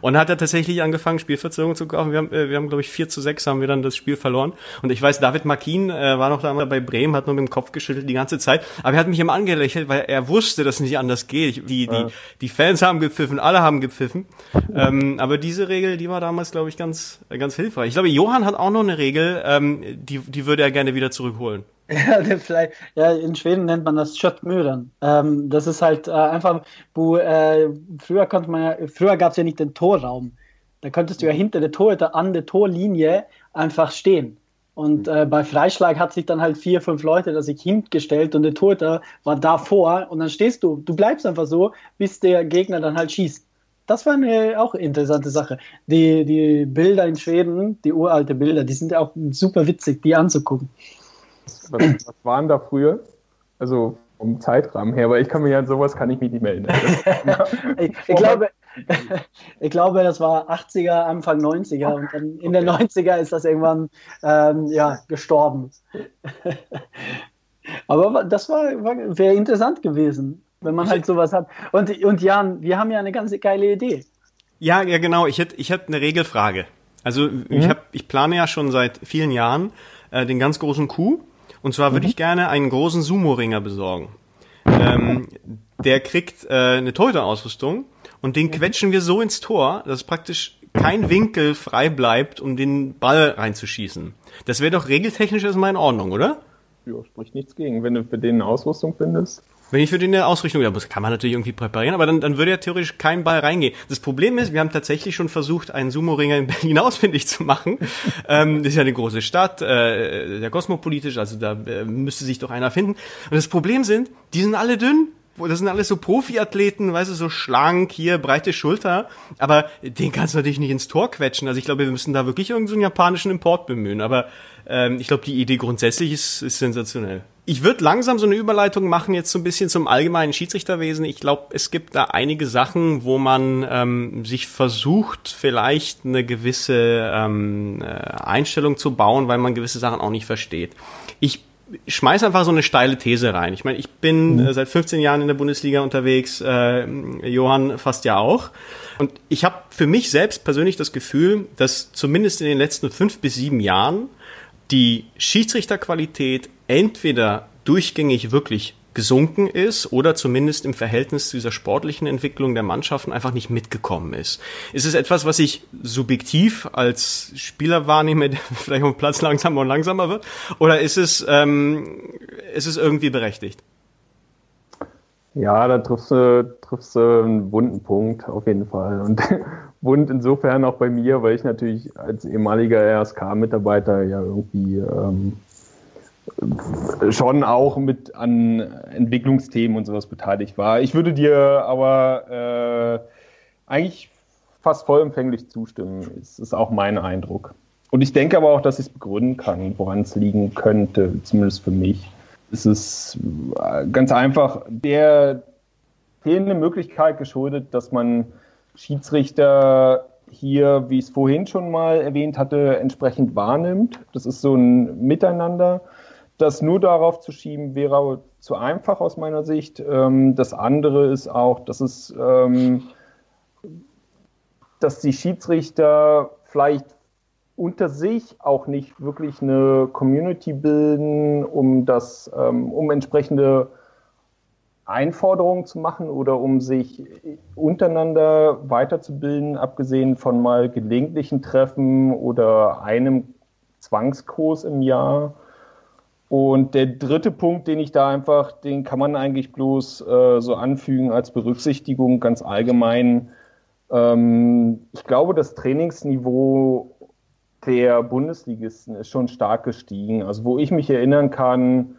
Und hat er tatsächlich angefangen, Spielverzögerung zu kaufen. Wir haben, äh, wir haben glaube ich, 4 zu 6 haben wir dann das Spiel verloren. Und ich weiß, David Markin äh, war noch da bei Bremen, hat nur mit dem Kopf geschüttelt die ganze Zeit. Aber er hat mich immer angelächelt, weil er wusste, dass es nicht anders geht. Die, die, die Fans haben gepfiffen, alle haben gepfiffen. Ähm, aber diese Regel, die war damals, glaube ich, ganz, ganz hilfreich. Ich glaube, Johann hat auch noch eine Regel, ähm, die, die würde er gerne wieder zurückholen. Ja, vielleicht, ja, in Schweden nennt man das Schottmödern. Ähm, das ist halt äh, einfach, wo äh, früher konnte man ja, früher gab es ja nicht den Torraum. Da konntest du ja hinter der Tor, an der Torlinie einfach stehen. Und äh, bei Freischlag hat sich dann halt vier, fünf Leute da sich hingestellt und der Torhüter war davor und dann stehst du, du bleibst einfach so, bis der Gegner dann halt schießt. Das war eine auch interessante Sache. Die, die Bilder in Schweden, die uralte Bilder, die sind auch super witzig, die anzugucken. Was, was waren da früher? Also vom Zeitrahmen her, weil ich kann mir ja an sowas kann ich mich nicht melden. ich, ich, glaube, ich glaube, das war 80er, Anfang 90er und dann in den 90er ist das irgendwann ähm, ja, gestorben. Aber das war, war wäre interessant gewesen, wenn man halt sowas hat. Und, und Jan, wir haben ja eine ganz geile Idee. Ja, ja, genau. Ich hätte ich hätte eine Regelfrage. Also mhm. ich, hab, ich plane ja schon seit vielen Jahren äh, den ganz großen Coup Und zwar würde mhm. ich gerne einen großen Sumo-Ringer besorgen. Ähm, der kriegt äh, eine Torhüter-Ausrüstung und den quetschen wir so ins Tor, dass praktisch kein Winkel frei bleibt, um den Ball reinzuschießen. Das wäre doch regeltechnisch erstmal in Ordnung, oder? Ja, spricht nichts gegen, wenn du für den eine Ausrüstung findest. Wenn ich für den eine Ausrichtung, ja, das kann man natürlich irgendwie präparieren, aber dann, dann würde ja theoretisch kein Ball reingehen. Das Problem ist, wir haben tatsächlich schon versucht, einen Sumo-Ringer in Berlin ausfindig zu machen. ähm, das ist ja eine große Stadt, äh, der kosmopolitisch, also da äh, müsste sich doch einer finden. Und das Problem sind, die sind alle dünn, das sind alles so Profiathleten, weißt du, so schlank, hier, breite Schulter. Aber den kannst du natürlich nicht ins Tor quetschen. Also ich glaube, wir müssen da wirklich irgendeinen so japanischen Import bemühen. Aber ähm, ich glaube, die Idee grundsätzlich ist, ist sensationell. Ich würde langsam so eine Überleitung machen jetzt so ein bisschen zum allgemeinen Schiedsrichterwesen. Ich glaube, es gibt da einige Sachen, wo man ähm, sich versucht, vielleicht eine gewisse ähm, äh, Einstellung zu bauen, weil man gewisse Sachen auch nicht versteht. Ich schmeiß einfach so eine steile These rein. Ich meine, ich bin mhm. äh, seit 15 Jahren in der Bundesliga unterwegs, äh, Johann fast ja auch. Und ich habe für mich selbst persönlich das Gefühl, dass zumindest in den letzten fünf bis sieben Jahren die Schiedsrichterqualität entweder durchgängig wirklich gesunken ist oder zumindest im Verhältnis zu dieser sportlichen Entwicklung der Mannschaften einfach nicht mitgekommen ist. Ist es etwas, was ich subjektiv als Spieler wahrnehme, der vielleicht auf dem Platz langsamer und langsamer wird? Oder ist es, ähm, ist es irgendwie berechtigt? Ja, da triffst du, triffst du einen wunden Punkt auf jeden Fall. Und wund insofern auch bei mir, weil ich natürlich als ehemaliger RSK-Mitarbeiter ja irgendwie ähm, schon auch mit an Entwicklungsthemen und sowas beteiligt war. Ich würde dir aber äh, eigentlich fast vollumfänglich zustimmen. Das ist auch mein Eindruck. Und ich denke aber auch, dass ich es begründen kann, woran es liegen könnte, zumindest für mich. Es ist äh, ganz einfach der fehlende Möglichkeit geschuldet, dass man Schiedsrichter hier, wie ich es vorhin schon mal erwähnt hatte, entsprechend wahrnimmt. Das ist so ein Miteinander. Das nur darauf zu schieben, wäre zu einfach aus meiner Sicht. Ähm, das andere ist auch, dass es, ähm, dass die Schiedsrichter vielleicht unter sich auch nicht wirklich eine Community bilden, um das, ähm, um entsprechende Einforderungen zu machen oder um sich untereinander weiterzubilden, abgesehen von mal gelegentlichen Treffen oder einem Zwangskurs im Jahr. Und der dritte Punkt, den ich da einfach, den kann man eigentlich bloß äh, so anfügen als Berücksichtigung ganz allgemein. Ähm, ich glaube, das Trainingsniveau der Bundesligisten ist schon stark gestiegen. Also wo ich mich erinnern kann,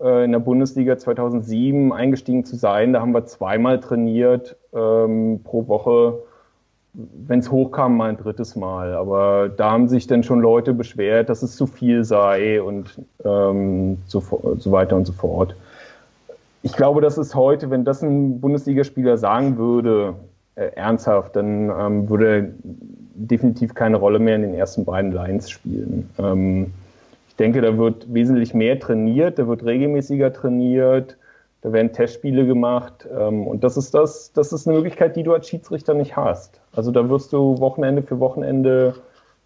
äh, in der Bundesliga 2007 eingestiegen zu sein, da haben wir zweimal trainiert ähm, pro Woche wenn es hochkam, mal ein drittes Mal. Aber da haben sich dann schon Leute beschwert, dass es zu viel sei und ähm, so, so weiter und so fort. Ich glaube, das ist heute, wenn das ein Bundesligaspieler sagen würde, äh, ernsthaft, dann ähm, würde er definitiv keine Rolle mehr in den ersten beiden Lines spielen. Ähm, ich denke, da wird wesentlich mehr trainiert, da wird regelmäßiger trainiert da werden Testspiele gemacht ähm, und das ist das, das ist eine Möglichkeit, die du als Schiedsrichter nicht hast. Also da wirst du Wochenende für Wochenende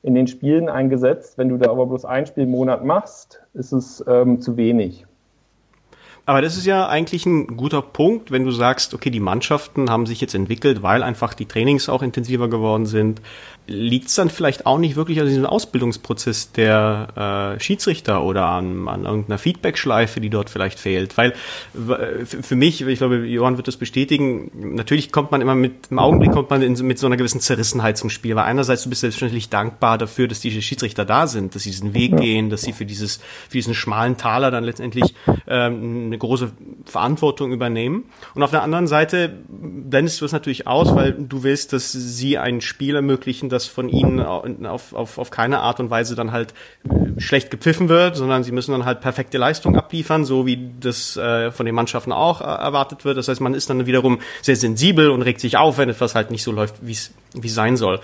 in den Spielen eingesetzt. Wenn du da aber bloß ein Spiel im Monat machst, ist es ähm, zu wenig. Aber das ist ja eigentlich ein guter Punkt, wenn du sagst, okay, die Mannschaften haben sich jetzt entwickelt, weil einfach die Trainings auch intensiver geworden sind. Liegt es dann vielleicht auch nicht wirklich an diesem Ausbildungsprozess der äh, Schiedsrichter oder an, an irgendeiner Feedback-Schleife, die dort vielleicht fehlt? Weil für mich, ich glaube, Johann wird das bestätigen, natürlich kommt man immer mit, im Augenblick kommt man in, mit so einer gewissen Zerrissenheit zum Spiel, weil einerseits du bist selbstverständlich dankbar dafür, dass diese Schiedsrichter da sind, dass sie diesen Weg gehen, dass sie für dieses, für diesen schmalen Taler dann letztendlich ähm, eine große Verantwortung übernehmen. Und auf der anderen Seite blendest du es natürlich aus, weil du willst, dass sie ein Spiel ermöglichen, das von ihnen auf, auf, auf keine Art und Weise dann halt äh, schlecht gepfiffen wird, sondern sie müssen dann halt perfekte Leistung abliefern, so wie das äh, von den Mannschaften auch äh, erwartet wird. Das heißt, man ist dann wiederum sehr sensibel und regt sich auf, wenn etwas halt nicht so läuft, wie es sein soll.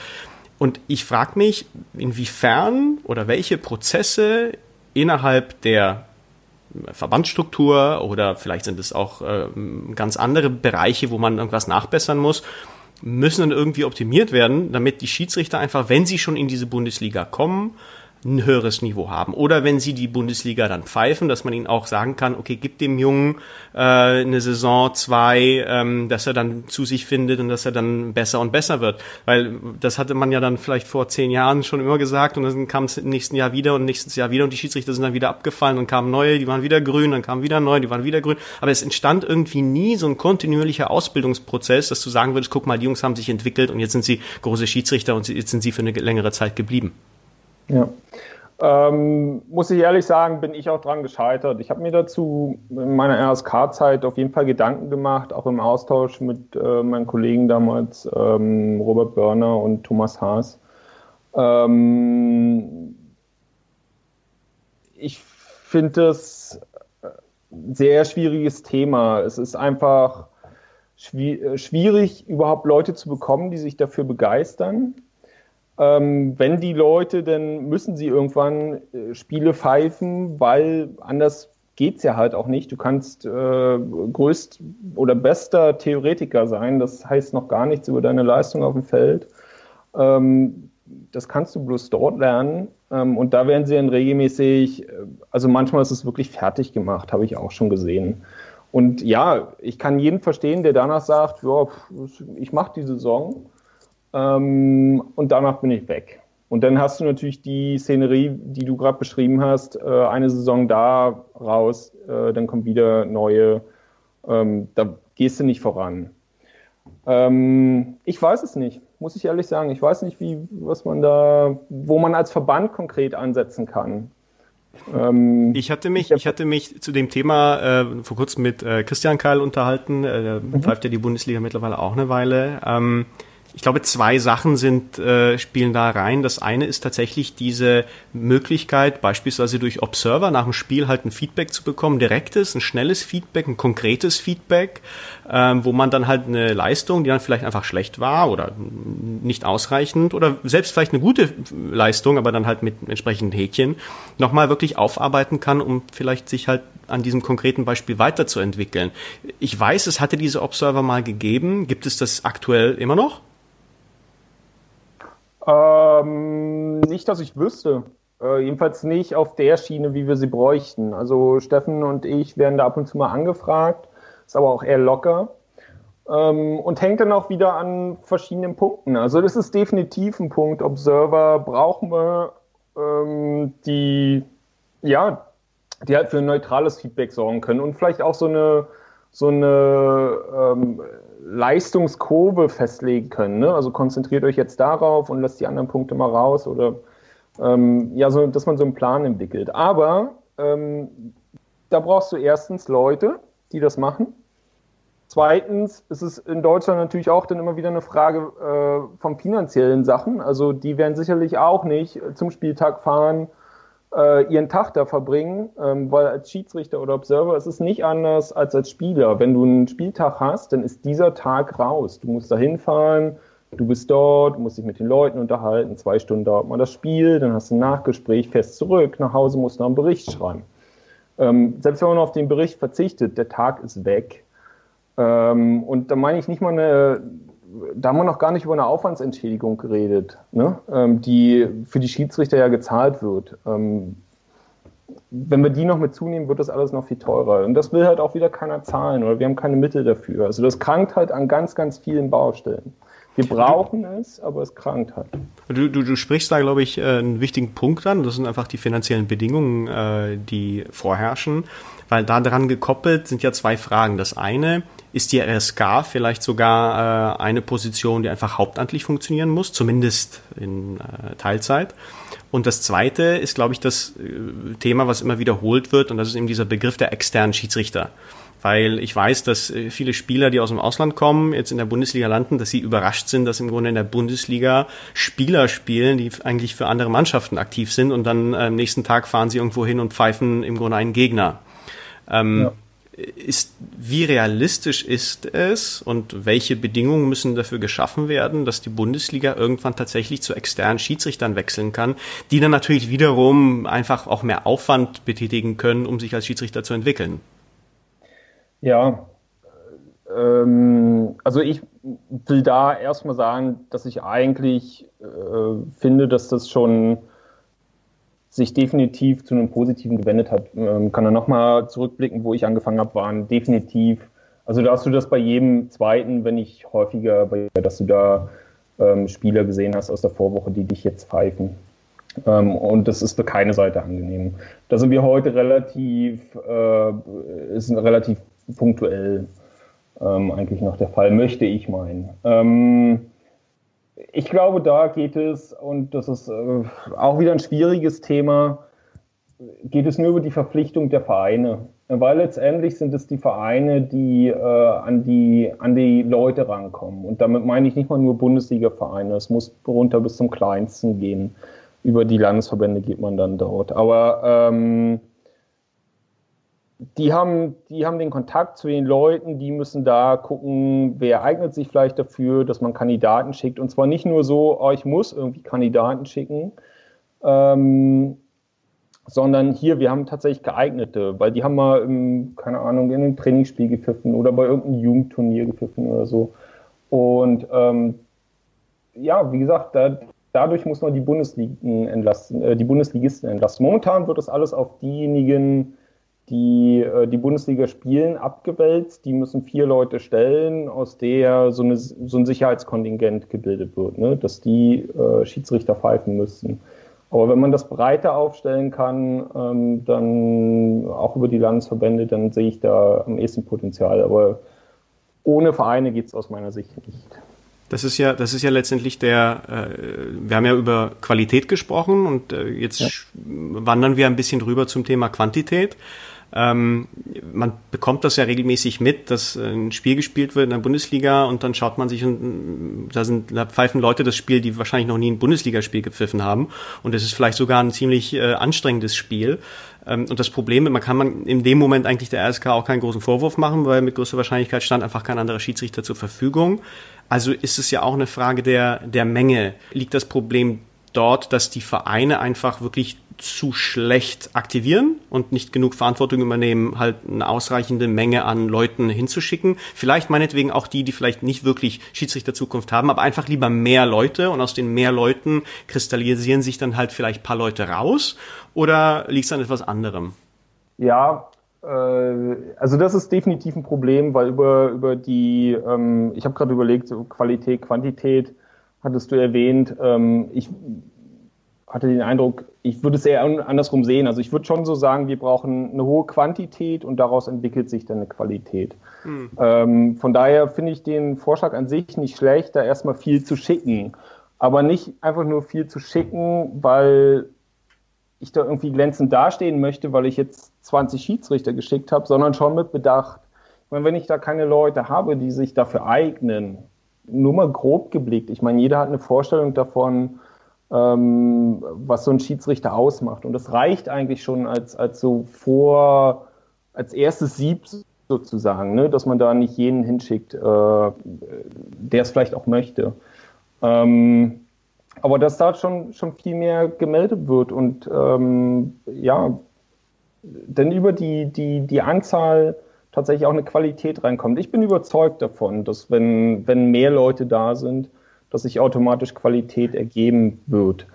Und ich frage mich, inwiefern oder welche Prozesse innerhalb der Verbandsstruktur oder vielleicht sind es auch äh, ganz andere Bereiche, wo man irgendwas nachbessern muss, müssen dann irgendwie optimiert werden, damit die Schiedsrichter einfach, wenn sie schon in diese Bundesliga kommen, ein höheres Niveau haben. Oder wenn sie die Bundesliga dann pfeifen, dass man ihnen auch sagen kann, okay, gib dem Jungen äh, eine Saison, zwei, ähm, dass er dann zu sich findet und dass er dann besser und besser wird. Weil das hatte man ja dann vielleicht vor zehn Jahren schon immer gesagt und dann kam es im nächsten Jahr wieder und nächstes Jahr wieder und die Schiedsrichter sind dann wieder abgefallen und kamen neue, die waren wieder grün, dann kamen wieder neue, die waren wieder grün. Aber es entstand irgendwie nie so ein kontinuierlicher Ausbildungsprozess, dass du sagen würdest, guck mal, die Jungs haben sich entwickelt und jetzt sind sie große Schiedsrichter und jetzt sind sie für eine längere Zeit geblieben. Ja. Ähm, muss ich ehrlich sagen, bin ich auch dran gescheitert. Ich habe mir dazu in meiner RSK-Zeit auf jeden Fall Gedanken gemacht, auch im Austausch mit äh, meinen Kollegen damals, ähm, Robert Börner und Thomas Haas. Ähm, ich finde es ein sehr schwieriges Thema. Es ist einfach äh, schwierig, überhaupt Leute zu bekommen, die sich dafür begeistern. Ähm, wenn die Leute, dann müssen sie irgendwann äh, Spiele pfeifen, weil anders geht's ja halt auch nicht. Du kannst äh, größt oder bester Theoretiker sein, das heißt noch gar nichts über deine Leistung auf dem Feld. Ähm, das kannst du bloß dort lernen. Ähm, und da werden sie dann regelmäßig, äh, also manchmal ist es wirklich fertig gemacht, habe ich auch schon gesehen. Und ja, ich kann jeden verstehen, der danach sagt, ja, ich mache die Saison ähm, und danach bin ich weg. Und dann hast du natürlich die Szenerie, die du gerade beschrieben hast, äh, eine Saison da raus, äh, dann kommt wieder neue, ähm, da gehst du nicht voran. Ähm, ich weiß es nicht, muss ich ehrlich sagen. Ich weiß nicht, wie, was man da, wo man als Verband konkret ansetzen kann. Ähm, ich hatte mich, ich hatte mich zu dem Thema äh, vor kurzem mit äh, Christian Keil unterhalten. Äh, mhm. pfeift ja die Bundesliga mittlerweile auch eine Weile. Ich glaube, zwei Sachen sind, äh, spielen da rein. Das eine ist tatsächlich diese Möglichkeit, beispielsweise durch Observer nach dem Spiel halt ein Feedback zu bekommen, direktes, ein schnelles Feedback, ein konkretes Feedback, ähm, wo man dann halt eine Leistung, die dann vielleicht einfach schlecht war oder nicht ausreichend oder selbst vielleicht eine gute Leistung, aber dann halt mit entsprechenden Häkchen, nochmal wirklich aufarbeiten kann, um vielleicht sich halt an diesem konkreten Beispiel weiterzuentwickeln. Ich weiß, es hatte diese Observer mal gegeben. Gibt es das aktuell immer noch? Ähm, nicht, dass ich wüsste. Äh, jedenfalls nicht auf der Schiene, wie wir sie bräuchten. Also Steffen und ich werden da ab und zu mal angefragt, ist aber auch eher locker. Ähm, und hängt dann auch wieder an verschiedenen Punkten. Also das ist definitiv ein Punkt. Observer brauchen wir, ähm, die, ja, die halt für ein neutrales Feedback sorgen können und vielleicht auch so eine, so eine ähm, Leistungskurve festlegen können. Ne? Also konzentriert euch jetzt darauf und lasst die anderen Punkte mal raus oder ähm, ja, so, dass man so einen Plan entwickelt. Aber ähm, da brauchst du erstens Leute, die das machen. Zweitens ist es in Deutschland natürlich auch dann immer wieder eine Frage äh, von finanziellen Sachen. Also die werden sicherlich auch nicht zum Spieltag fahren äh, ihren Tag da verbringen, ähm, weil als Schiedsrichter oder Observer ist es nicht anders als als Spieler. Wenn du einen Spieltag hast, dann ist dieser Tag raus. Du musst da hinfahren, du bist dort, musst dich mit den Leuten unterhalten, zwei Stunden dauert mal das Spiel, dann hast du ein Nachgespräch, fährst zurück, nach Hause musst du noch einen Bericht schreiben. Ähm, selbst wenn man auf den Bericht verzichtet, der Tag ist weg. Ähm, und da meine ich nicht mal eine, da haben wir noch gar nicht über eine Aufwandsentschädigung geredet, ne? ähm, die für die Schiedsrichter ja gezahlt wird. Ähm, wenn wir die noch mit zunehmen, wird das alles noch viel teurer. Und das will halt auch wieder keiner zahlen oder wir haben keine Mittel dafür. Also das krankt halt an ganz, ganz vielen Baustellen. Wir brauchen es, aber es krankt halt. Du, du, du sprichst da, glaube ich, äh, einen wichtigen Punkt an. Das sind einfach die finanziellen Bedingungen, äh, die vorherrschen. Weil da dran gekoppelt sind ja zwei Fragen. Das eine, ist die RSK vielleicht sogar äh, eine Position, die einfach hauptamtlich funktionieren muss, zumindest in äh, Teilzeit. Und das zweite ist, glaube ich, das äh, Thema, was immer wiederholt wird, und das ist eben dieser Begriff der externen Schiedsrichter. Weil ich weiß, dass äh, viele Spieler, die aus dem Ausland kommen, jetzt in der Bundesliga landen, dass sie überrascht sind, dass im Grunde in der Bundesliga Spieler spielen, die eigentlich für andere Mannschaften aktiv sind und dann äh, am nächsten Tag fahren sie irgendwo hin und pfeifen im Grunde einen Gegner. Ähm, ja ist, wie realistisch ist es und welche Bedingungen müssen dafür geschaffen werden, dass die Bundesliga irgendwann tatsächlich zu externen Schiedsrichtern wechseln kann, die dann natürlich wiederum einfach auch mehr Aufwand betätigen können, um sich als Schiedsrichter zu entwickeln? Ja, ähm, also ich will da erstmal sagen, dass ich eigentlich äh, finde, dass das schon sich definitiv zu einem Positiven gewendet hat. Ähm, kann er nochmal zurückblicken, wo ich angefangen habe, waren definitiv, also da hast du das bei jedem zweiten, wenn nicht häufiger, dass du da ähm, Spieler gesehen hast aus der Vorwoche, die dich jetzt pfeifen. Ähm, und das ist für keine Seite angenehm. Da sind wir heute relativ, äh, ist relativ punktuell ähm, eigentlich noch der Fall, möchte ich meinen. Ich glaube, da geht es, und das ist äh, auch wieder ein schwieriges Thema, geht es nur über die Verpflichtung der Vereine. Weil letztendlich sind es die Vereine, die, äh, an, die an die Leute rankommen. Und damit meine ich nicht mal nur Bundesliga-Vereine. Es muss runter bis zum Kleinsten gehen. Über die Landesverbände geht man dann dort. Aber ähm, die haben, die haben den Kontakt zu den Leuten, die müssen da gucken, wer eignet sich vielleicht dafür, dass man Kandidaten schickt. Und zwar nicht nur so, oh, ich muss irgendwie Kandidaten schicken, ähm, sondern hier, wir haben tatsächlich geeignete, weil die haben mal, im, keine Ahnung, in einem Trainingsspiel gepfiffen oder bei irgendeinem Jugendturnier gepfiffen oder so. Und ähm, ja, wie gesagt, da, dadurch muss man die Bundesligen entlasten, äh, die Bundesligisten entlasten. Momentan wird das alles auf diejenigen die äh, die Bundesliga spielen, abgewälzt. Die müssen vier Leute stellen, aus der so, eine, so ein Sicherheitskontingent gebildet wird, ne? dass die äh, Schiedsrichter pfeifen müssen. Aber wenn man das breiter aufstellen kann, ähm, dann auch über die Landesverbände, dann sehe ich da am ehesten Potenzial. Aber ohne Vereine geht es aus meiner Sicht nicht. Das ist ja, das ist ja letztendlich der, äh, wir haben ja über Qualität gesprochen und äh, jetzt ja. wandern wir ein bisschen drüber zum Thema Quantität. Ähm, man bekommt das ja regelmäßig mit, dass ein Spiel gespielt wird in der Bundesliga und dann schaut man sich und da sind, da pfeifen Leute das Spiel, die wahrscheinlich noch nie ein Bundesligaspiel gepfiffen haben und es ist vielleicht sogar ein ziemlich äh, anstrengendes Spiel. Ähm, und das Problem, man kann man in dem Moment eigentlich der RSK auch keinen großen Vorwurf machen, weil mit größter Wahrscheinlichkeit stand einfach kein anderer Schiedsrichter zur Verfügung. Also ist es ja auch eine Frage der, der Menge. Liegt das Problem dort, dass die Vereine einfach wirklich zu schlecht aktivieren und nicht genug Verantwortung übernehmen, halt eine ausreichende Menge an Leuten hinzuschicken. Vielleicht meinetwegen auch die, die vielleicht nicht wirklich Schiedsrichter-Zukunft haben, aber einfach lieber mehr Leute und aus den mehr Leuten kristallisieren sich dann halt vielleicht paar Leute raus oder liegt es an etwas anderem? Ja, äh, also das ist definitiv ein Problem, weil über, über die, ähm, ich habe gerade überlegt, Qualität, Quantität hattest du erwähnt. Ähm, ich hatte den Eindruck, ich würde es eher andersrum sehen. Also ich würde schon so sagen, wir brauchen eine hohe Quantität und daraus entwickelt sich dann eine Qualität. Mhm. Ähm, von daher finde ich den Vorschlag an sich nicht schlecht, da erstmal viel zu schicken. Aber nicht einfach nur viel zu schicken, weil ich da irgendwie glänzend dastehen möchte, weil ich jetzt 20 Schiedsrichter geschickt habe, sondern schon mit Bedacht. Ich meine, wenn ich da keine Leute habe, die sich dafür eignen, nur mal grob geblickt. Ich meine, jeder hat eine Vorstellung davon, ähm, was so ein Schiedsrichter ausmacht. Und das reicht eigentlich schon als, als so vor, als erstes Sieb sozusagen, ne? dass man da nicht jeden hinschickt, äh, der es vielleicht auch möchte. Ähm, aber dass da schon, schon viel mehr gemeldet wird und ähm, ja, denn über die, die, die Anzahl tatsächlich auch eine Qualität reinkommt. Ich bin überzeugt davon, dass wenn, wenn mehr Leute da sind, dass sich automatisch Qualität ergeben wird.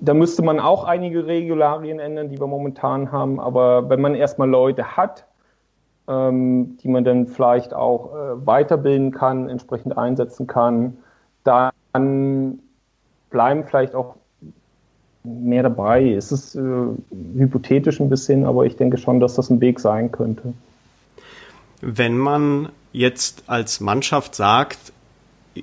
Da müsste man auch einige Regularien ändern, die wir momentan haben, aber wenn man erstmal Leute hat, ähm, die man dann vielleicht auch äh, weiterbilden kann, entsprechend einsetzen kann, dann bleiben vielleicht auch mehr dabei. Es ist äh, hypothetisch ein bisschen, aber ich denke schon, dass das ein Weg sein könnte. Wenn man jetzt als Mannschaft sagt,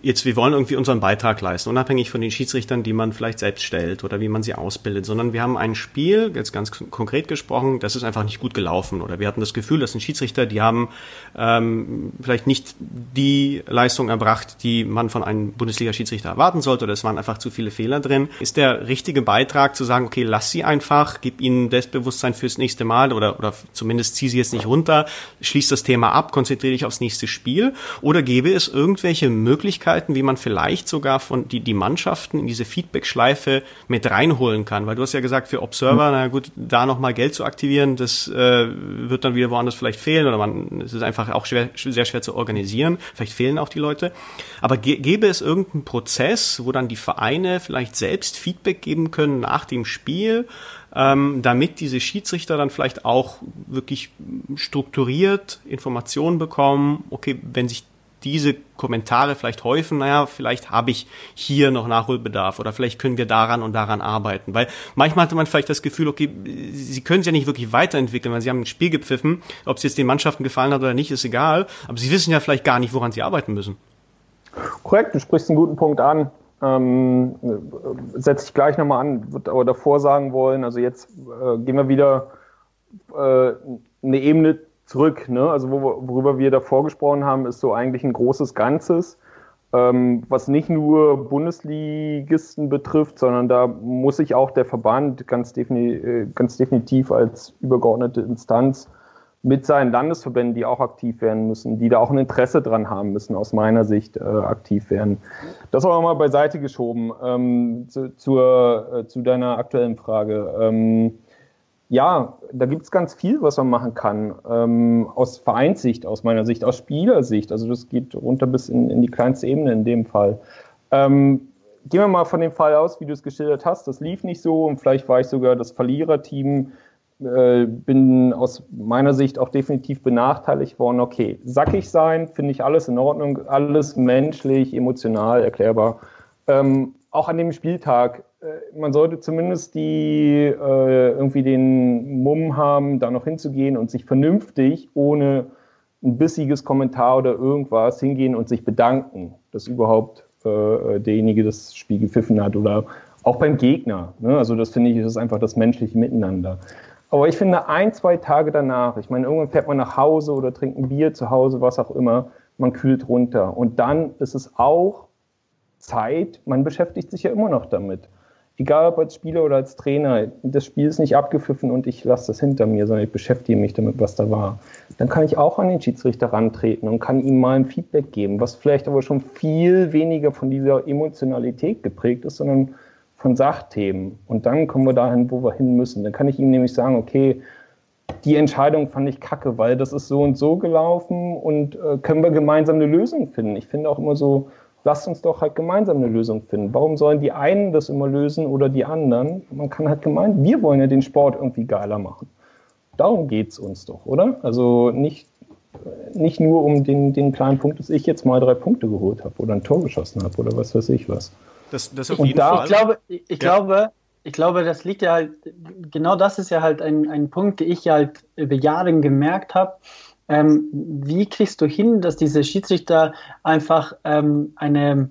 jetzt, wir wollen irgendwie unseren Beitrag leisten, unabhängig von den Schiedsrichtern, die man vielleicht selbst stellt oder wie man sie ausbildet, sondern wir haben ein Spiel, jetzt ganz konkret gesprochen, das ist einfach nicht gut gelaufen oder wir hatten das Gefühl, dass ein Schiedsrichter, die haben ähm, vielleicht nicht die Leistung erbracht, die man von einem Bundesliga-Schiedsrichter erwarten sollte oder es waren einfach zu viele Fehler drin. Ist der richtige Beitrag zu sagen, okay, lass sie einfach, gib ihnen Selbstbewusstsein fürs nächste Mal oder, oder zumindest zieh sie jetzt nicht runter, schließ das Thema ab, konzentriere dich aufs nächste Spiel oder gebe es irgendwelche Möglichkeiten, Möglichkeiten, wie man vielleicht sogar von die, die Mannschaften in diese Feedback-Schleife mit reinholen kann? Weil du hast ja gesagt, für Observer, mhm. na gut, da nochmal Geld zu aktivieren, das äh, wird dann wieder woanders vielleicht fehlen oder man, es ist einfach auch schwer, sehr schwer zu organisieren. Vielleicht fehlen auch die Leute. Aber gäbe es irgendeinen Prozess, wo dann die Vereine vielleicht selbst Feedback geben können nach dem Spiel? ähm, damit diese Schiedsrichter dann vielleicht auch wirklich strukturiert Informationen bekommen, okay, wenn sich diese Kommentare vielleicht häufen, naja, vielleicht habe ich hier noch Nachholbedarf oder vielleicht können wir daran und daran arbeiten. Weil manchmal hatte man vielleicht das Gefühl, okay, sie können es ja nicht wirklich weiterentwickeln, weil sie haben ein Spiel gepfiffen, ob es jetzt den Mannschaften gefallen hat oder nicht, ist egal, aber sie wissen ja vielleicht gar nicht, woran sie arbeiten müssen. Korrekt, du sprichst einen guten Punkt an. Ähm, setze ich gleich nochmal an, würde aber davor sagen wollen, also jetzt äh, gehen wir wieder äh, eine Ebene zurück. Ne? Also wo, worüber wir davor gesprochen haben, ist so eigentlich ein großes Ganzes, ähm, was nicht nur Bundesligisten betrifft, sondern da muss sich auch der Verband ganz, defini äh, ganz definitiv als übergeordnete Instanz mit seinen Landesverbänden, die auch aktiv werden müssen, die da auch ein Interesse dran haben müssen, aus meiner Sicht äh, aktiv werden. Das auch mal beiseite geschoben ähm, zu, zur, äh, zu deiner aktuellen Frage. Ähm, ja, da gibt es ganz viel, was man machen kann. Ähm, aus Vereinssicht, aus meiner Sicht, aus Spielersicht. Also das geht runter bis in, in die kleinste Ebene in dem Fall. Ähm, gehen wir mal von dem Fall aus, wie du es geschildert hast. Das lief nicht so und vielleicht war ich sogar das Verliererteam äh, bin aus meiner Sicht auch definitiv benachteiligt worden. Okay, sackig sein, finde ich alles in Ordnung, alles menschlich, emotional erklärbar. Ähm, auch an dem Spieltag, man sollte zumindest die äh, irgendwie den Mumm haben, da noch hinzugehen und sich vernünftig, ohne ein bissiges Kommentar oder irgendwas hingehen und sich bedanken, dass überhaupt äh, derjenige das Spiel gepfiffen hat oder auch beim Gegner. Ne? Also das finde ich, ist einfach das menschliche Miteinander. Aber ich finde, ein, zwei Tage danach, ich meine, irgendwann fährt man nach Hause oder trinkt ein Bier zu Hause, was auch immer, man kühlt runter. Und dann ist es auch Zeit, man beschäftigt sich ja immer noch damit. Egal ob als Spieler oder als Trainer, das Spiel ist nicht abgepfiffen und ich lasse das hinter mir, sondern ich beschäftige mich damit, was da war. Dann kann ich auch an den Schiedsrichter rantreten und kann ihm mal ein Feedback geben, was vielleicht aber schon viel weniger von dieser Emotionalität geprägt ist, sondern von Sachthemen. Und dann kommen wir dahin, wo wir hin müssen. Dann kann ich ihm nämlich sagen, okay, die Entscheidung fand ich kacke, weil das ist so und so gelaufen und äh, können wir gemeinsam eine Lösung finden. Ich finde auch immer so, lasst uns doch halt gemeinsam eine Lösung finden. Warum sollen die einen das immer lösen oder die anderen? Man kann halt gemeinsam, wir wollen ja den Sport irgendwie geiler machen. Darum geht es uns doch, oder? Also nicht, nicht nur um den, den kleinen Punkt, dass ich jetzt mal drei Punkte geholt habe oder ein Tor geschossen habe oder was weiß ich was. Das, das auf jeden da, Fall. Ich glaube, ich, ja. glaube, ich glaube, das liegt ja halt, genau das ist ja halt ein, ein Punkt, den ich halt über Jahre gemerkt habe. Ähm, wie kriegst du hin, dass diese Schiedsrichter einfach ähm, eine,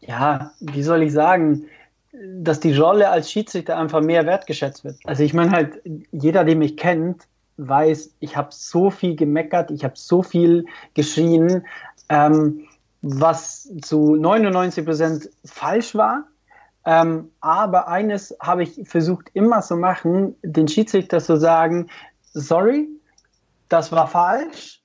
ja, wie soll ich sagen, dass die Rolle als Schiedsrichter einfach mehr wertgeschätzt wird. Also ich meine halt, jeder, der mich kennt, weiß, ich habe so viel gemeckert, ich habe so viel geschrien. Ähm, was zu 99 Prozent falsch war. Ähm, aber eines habe ich versucht immer zu machen, den Schiedsrichter zu sagen, sorry, das war falsch.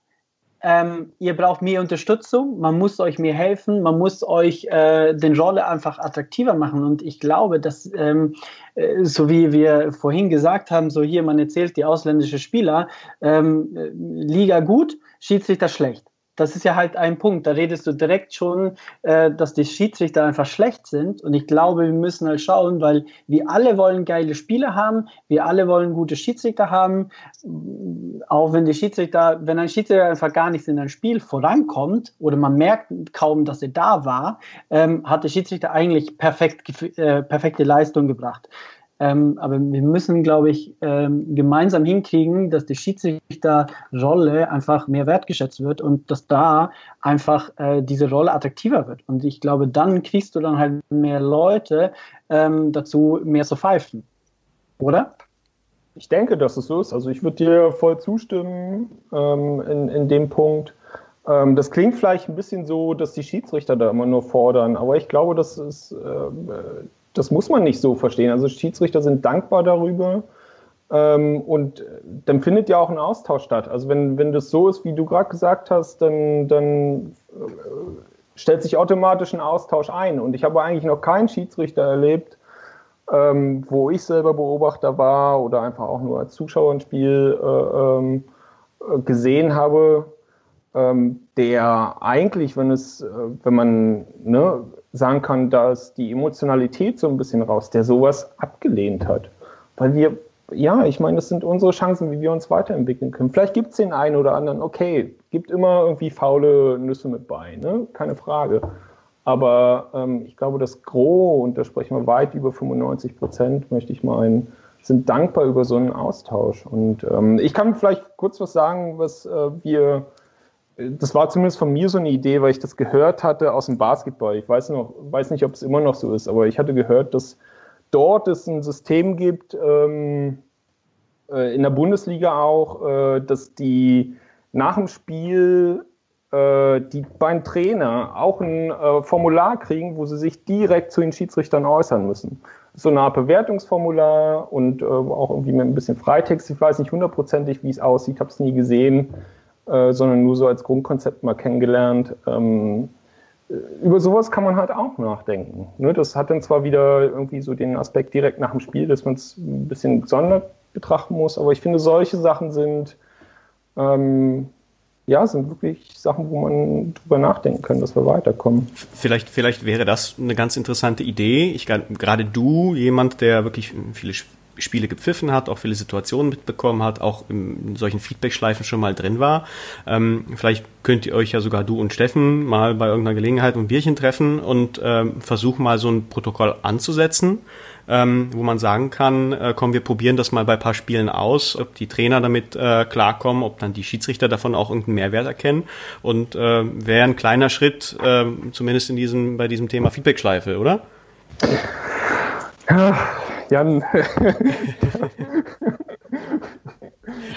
Ähm, ihr braucht mehr Unterstützung, man muss euch mehr helfen, man muss euch äh, den Rolle einfach attraktiver machen. Und ich glaube, dass, ähm, äh, so wie wir vorhin gesagt haben, so hier, man erzählt die ausländische Spieler, ähm, äh, Liga gut, Schiedsrichter schlecht das ist ja halt ein Punkt. Da redest du direkt schon, äh, dass die Schiedsrichter einfach schlecht sind. Und ich glaube, wir müssen halt schauen, weil wir alle wollen geile Spiele haben, wir alle wollen gute Schiedsrichter haben. Auch wenn die Schiedsrichter, wenn ein Schiedsrichter einfach gar nicht in ein Spiel vorankommt oder man merkt kaum, dass er da war, ähm, hat der Schiedsrichter eigentlich perfekt, äh, perfekte Leistung gebracht. Ähm, aber wir müssen, glaube ich, ähm, gemeinsam hinkriegen, dass die Schiedsrichterrolle einfach mehr wertgeschätzt wird und dass da einfach äh, diese Rolle attraktiver wird. Und ich glaube, dann kriegst du dann halt mehr Leute ähm, dazu, mehr zu pfeifen. Oder? Ich denke, dass es so ist. Also ich würde dir voll zustimmen ähm, in, in dem Punkt. Ähm, das klingt vielleicht ein bisschen so, dass die Schiedsrichter da immer nur fordern, aber ich glaube, das ist das muss man nicht so verstehen. Also Schiedsrichter sind dankbar darüber. Ähm, und dann findet ja auch ein Austausch statt. Also wenn, wenn das so ist, wie du gerade gesagt hast, dann, dann äh, stellt sich automatisch ein Austausch ein. Und ich habe eigentlich noch keinen Schiedsrichter erlebt, ähm, wo ich selber Beobachter war oder einfach auch nur als Zuschauer ein Spiel äh, ähm, gesehen habe, der eigentlich, wenn es, äh, wenn man ne, sagen kann, dass die Emotionalität so ein bisschen raus, der sowas abgelehnt hat. Weil wir, ja, ich meine, das sind unsere Chancen, wie wir uns weiterentwickeln können. Vielleicht gibt es den einen oder anderen, okay, gibt immer irgendwie faule Nüsse mit bei, ne? keine Frage. Aber ähm, ich glaube, das Gros, und da sprechen wir weit über 95 Prozent, möchte ich meinen, sind dankbar über so einen Austausch. Und ähm, ich kann vielleicht kurz was sagen, was äh, wir, das war zumindest von mir so eine Idee, weil ich das gehört hatte aus dem Basketball. Ich weiß, noch, weiß nicht, ob es immer noch so ist, aber ich hatte gehört, dass dort es ein System gibt, ähm, äh, in der Bundesliga auch, äh, dass die nach dem Spiel äh, die beiden Trainer auch ein äh, Formular kriegen, wo sie sich direkt zu den Schiedsrichtern äußern müssen. So eine Art Bewertungsformular und äh, auch irgendwie mit ein bisschen Freitext. Ich weiß nicht hundertprozentig, wie es aussieht, habe es nie gesehen, äh, sondern nur so als Grundkonzept mal kennengelernt. Ähm, über sowas kann man halt auch nachdenken. Ne? Das hat dann zwar wieder irgendwie so den Aspekt direkt nach dem Spiel, dass man es ein bisschen gesondert betrachten muss, aber ich finde, solche Sachen sind ähm, ja, sind wirklich Sachen, wo man drüber nachdenken kann, dass wir weiterkommen. Vielleicht, vielleicht wäre das eine ganz interessante Idee. Ich, gerade du, jemand, der wirklich viele Spiele gepfiffen hat, auch viele Situationen mitbekommen hat, auch in solchen Feedback-Schleifen schon mal drin war. Ähm, vielleicht könnt ihr euch ja sogar du und Steffen mal bei irgendeiner Gelegenheit ein Bierchen treffen und ähm, versuchen mal so ein Protokoll anzusetzen ähm, wo man sagen kann, äh, komm, wir probieren das mal bei ein paar Spielen aus, ob die Trainer damit äh, klarkommen, ob dann die Schiedsrichter davon auch irgendeinen Mehrwert erkennen. Und äh, wäre ein kleiner Schritt, äh, zumindest in diesem, bei diesem Thema Feedback-Schleife, oder? Jan.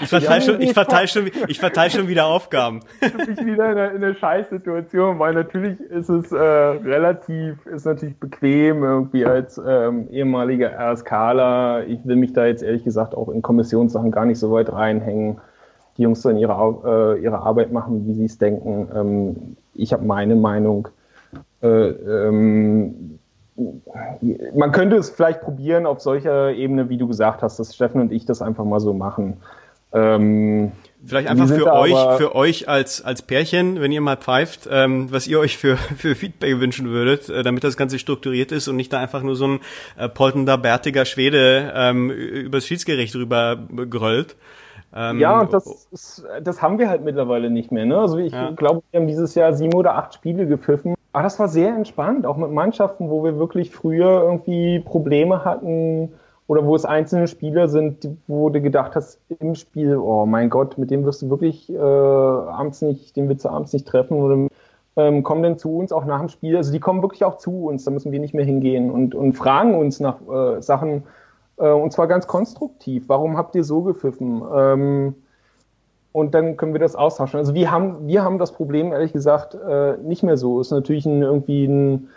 Ich verteile schon, ich verteile schon, ich verteile schon wieder Aufgaben. Ich bin wieder in einer, in einer Scheißsituation, weil natürlich ist es äh, relativ, ist natürlich bequem irgendwie als ähm, ehemaliger RSKler. Ich will mich da jetzt ehrlich gesagt auch in Kommissionssachen gar nicht so weit reinhängen. Die Jungs sollen ihre, äh, ihre Arbeit machen, wie sie es denken. Ähm, ich habe meine Meinung. Äh, ähm, man könnte es vielleicht probieren auf solcher Ebene, wie du gesagt hast, dass Steffen und ich das einfach mal so machen. Ähm, Vielleicht einfach für euch, für euch als, als Pärchen, wenn ihr mal pfeift, ähm, was ihr euch für, für Feedback wünschen würdet, äh, damit das Ganze strukturiert ist und nicht da einfach nur so ein äh, poltender, bärtiger Schwede ähm, übers Schiedsgericht rüber gröllt. Ähm, ja, und das, ist, das haben wir halt mittlerweile nicht mehr. Ne? Also ich ja. glaube, wir haben dieses Jahr sieben oder acht Spiele gepfiffen. Aber das war sehr entspannt, auch mit Mannschaften, wo wir wirklich früher irgendwie Probleme hatten, oder wo es einzelne Spieler sind, wo du gedacht hast im Spiel, oh mein Gott, mit dem wirst du wirklich äh, abends nicht, den willst du abends nicht treffen oder ähm, kommen denn zu uns auch nach dem Spiel. Also die kommen wirklich auch zu uns, da müssen wir nicht mehr hingehen und, und fragen uns nach äh, Sachen äh, und zwar ganz konstruktiv. Warum habt ihr so gepfiffen? Ähm, und dann können wir das austauschen. Also wir haben, wir haben das Problem, ehrlich gesagt, äh, nicht mehr so. Ist natürlich ein, irgendwie ein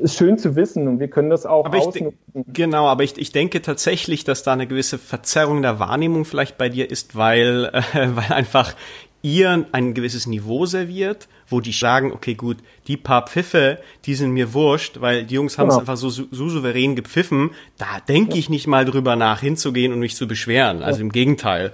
ist schön zu wissen und wir können das auch aber ausnutzen. genau, aber ich, ich denke tatsächlich, dass da eine gewisse Verzerrung der Wahrnehmung vielleicht bei dir ist, weil, äh, weil einfach ihr ein gewisses Niveau serviert, wo die sagen, okay, gut, die paar Pfiffe, die sind mir wurscht, weil die Jungs haben es genau. einfach so, so, souverän gepfiffen, da denke ich nicht mal drüber nach, hinzugehen und mich zu beschweren. Also im Gegenteil.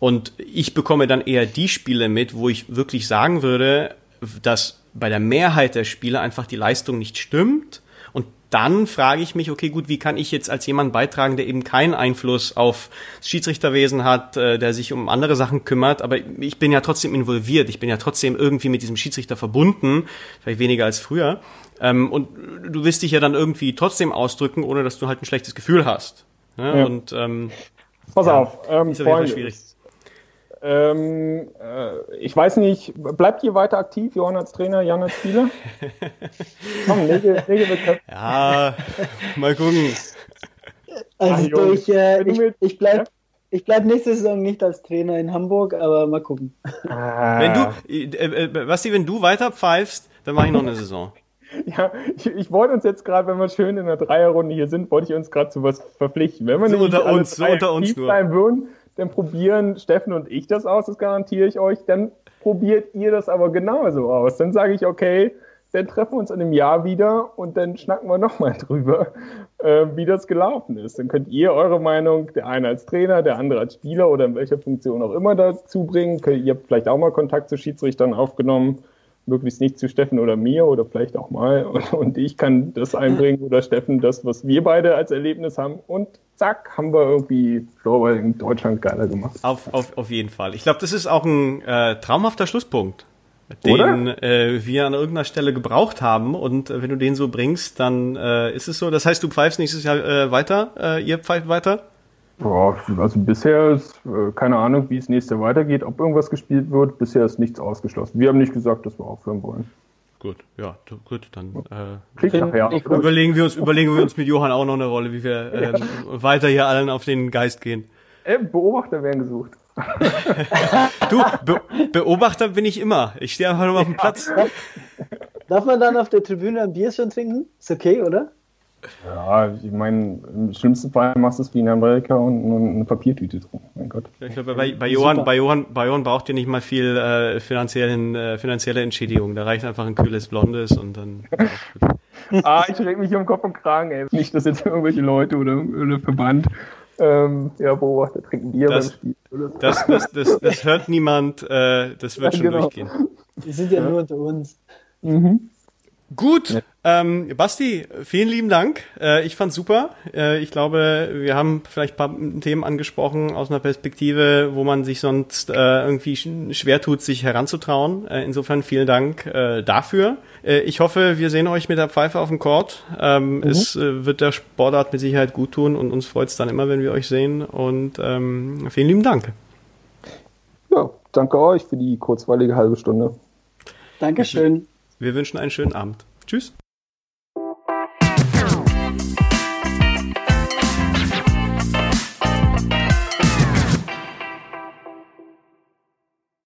Und ich bekomme dann eher die Spiele mit, wo ich wirklich sagen würde, dass bei der Mehrheit der Spieler einfach die Leistung nicht stimmt. Und dann frage ich mich, okay, gut, wie kann ich jetzt als jemand beitragen, der eben keinen Einfluss auf das Schiedsrichterwesen hat, äh, der sich um andere Sachen kümmert, aber ich bin ja trotzdem involviert, ich bin ja trotzdem irgendwie mit diesem Schiedsrichter verbunden, vielleicht weniger als früher. Ähm, und du wirst dich ja dann irgendwie trotzdem ausdrücken, ohne dass du halt ein schlechtes Gefühl hast. Ja. Und ähm, Pass ja, auf, ähm, ist Freunde, schwierig. Ähm, äh, ich weiß nicht, bleibt ihr weiter aktiv, Johann als Trainer, Jan als Spieler? Komm, lege, lege Ja, mal gucken. Also Ach, ich, äh, ich, ich bleib, ja? ich bleib nächste Saison nicht als Trainer in Hamburg, aber mal gucken. Ah. Wenn du, äh, äh, Basti, wenn du weiter pfeifst, dann mache ich noch eine Saison. Ja, ich, ich wollte uns jetzt gerade, wenn wir schön in der Dreierrunde hier sind, wollte ich uns gerade zu was verpflichten. Wenn wir so unter uns, so unter uns nur. Sein würden, dann probieren Steffen und ich das aus, das garantiere ich euch. Dann probiert ihr das aber genauso aus. Dann sage ich, okay, dann treffen wir uns in einem Jahr wieder und dann schnacken wir nochmal drüber, äh, wie das gelaufen ist. Dann könnt ihr eure Meinung, der eine als Trainer, der andere als Spieler oder in welcher Funktion auch immer dazu bringen. Ihr habt vielleicht auch mal Kontakt zu Schiedsrichtern aufgenommen, möglichst nicht zu Steffen oder mir oder vielleicht auch mal. Und ich kann das einbringen oder Steffen das, was wir beide als Erlebnis haben. Und zack, haben wir irgendwie Floorball in Deutschland geiler gemacht. Auf, auf, auf jeden Fall. Ich glaube, das ist auch ein äh, traumhafter Schlusspunkt den äh, wir an irgendeiner Stelle gebraucht haben. Und äh, wenn du den so bringst, dann äh, ist es so. Das heißt, du pfeifst nächstes Jahr äh, weiter, äh, ihr pfeift weiter? Boah, also bisher ist keine Ahnung, wie es nächstes Jahr weitergeht, ob irgendwas gespielt wird. Bisher ist nichts ausgeschlossen. Wir haben nicht gesagt, dass wir aufhören wollen. Gut, ja, gut, dann äh, nachher, überlegen wir uns, überlegen wir uns mit Johann auch noch eine Rolle, wie wir äh, ja. weiter hier allen auf den Geist gehen. Äh, Beobachter werden gesucht du, Be Beobachter bin ich immer. Ich stehe einfach nur auf dem Platz. Darf man dann auf der Tribüne ein Bier schon trinken? Ist okay, oder? Ja, ich meine, im schlimmsten Fall machst du es wie in Amerika und eine Papiertüte drin. Mein Gott. Ich glaube, bei, bei, Johann, bei, Johann, bei Johann braucht ihr nicht mal viel äh, finanziellen, äh, finanzielle Entschädigung. Da reicht einfach ein kühles Blondes und dann. ah, ich reg mich um Kopf und Kragen, ey. Nicht, dass jetzt irgendwelche Leute oder, oder Verband ähm, ja, Beobachter trinken Bier das, beim Spiel. Oder so. Das, das, das, das, hört niemand, äh, das wird ja, schon genau. durchgehen. Wir sind ja, ja, nur unter uns. Mhm. Gut, ja. Ähm, Basti, vielen lieben Dank. Äh, ich fand's super. Äh, ich glaube, wir haben vielleicht ein paar Themen angesprochen aus einer Perspektive, wo man sich sonst äh, irgendwie schwer tut, sich heranzutrauen. Äh, insofern vielen Dank äh, dafür. Äh, ich hoffe, wir sehen euch mit der Pfeife auf dem Court. Ähm, mhm. Es wird der Sportart mit Sicherheit gut tun und uns freut's dann immer, wenn wir euch sehen. Und ähm, vielen lieben Dank. Ja, danke euch für die kurzweilige halbe Stunde. Dankeschön. Wir wünschen einen schönen Abend. Tschüss.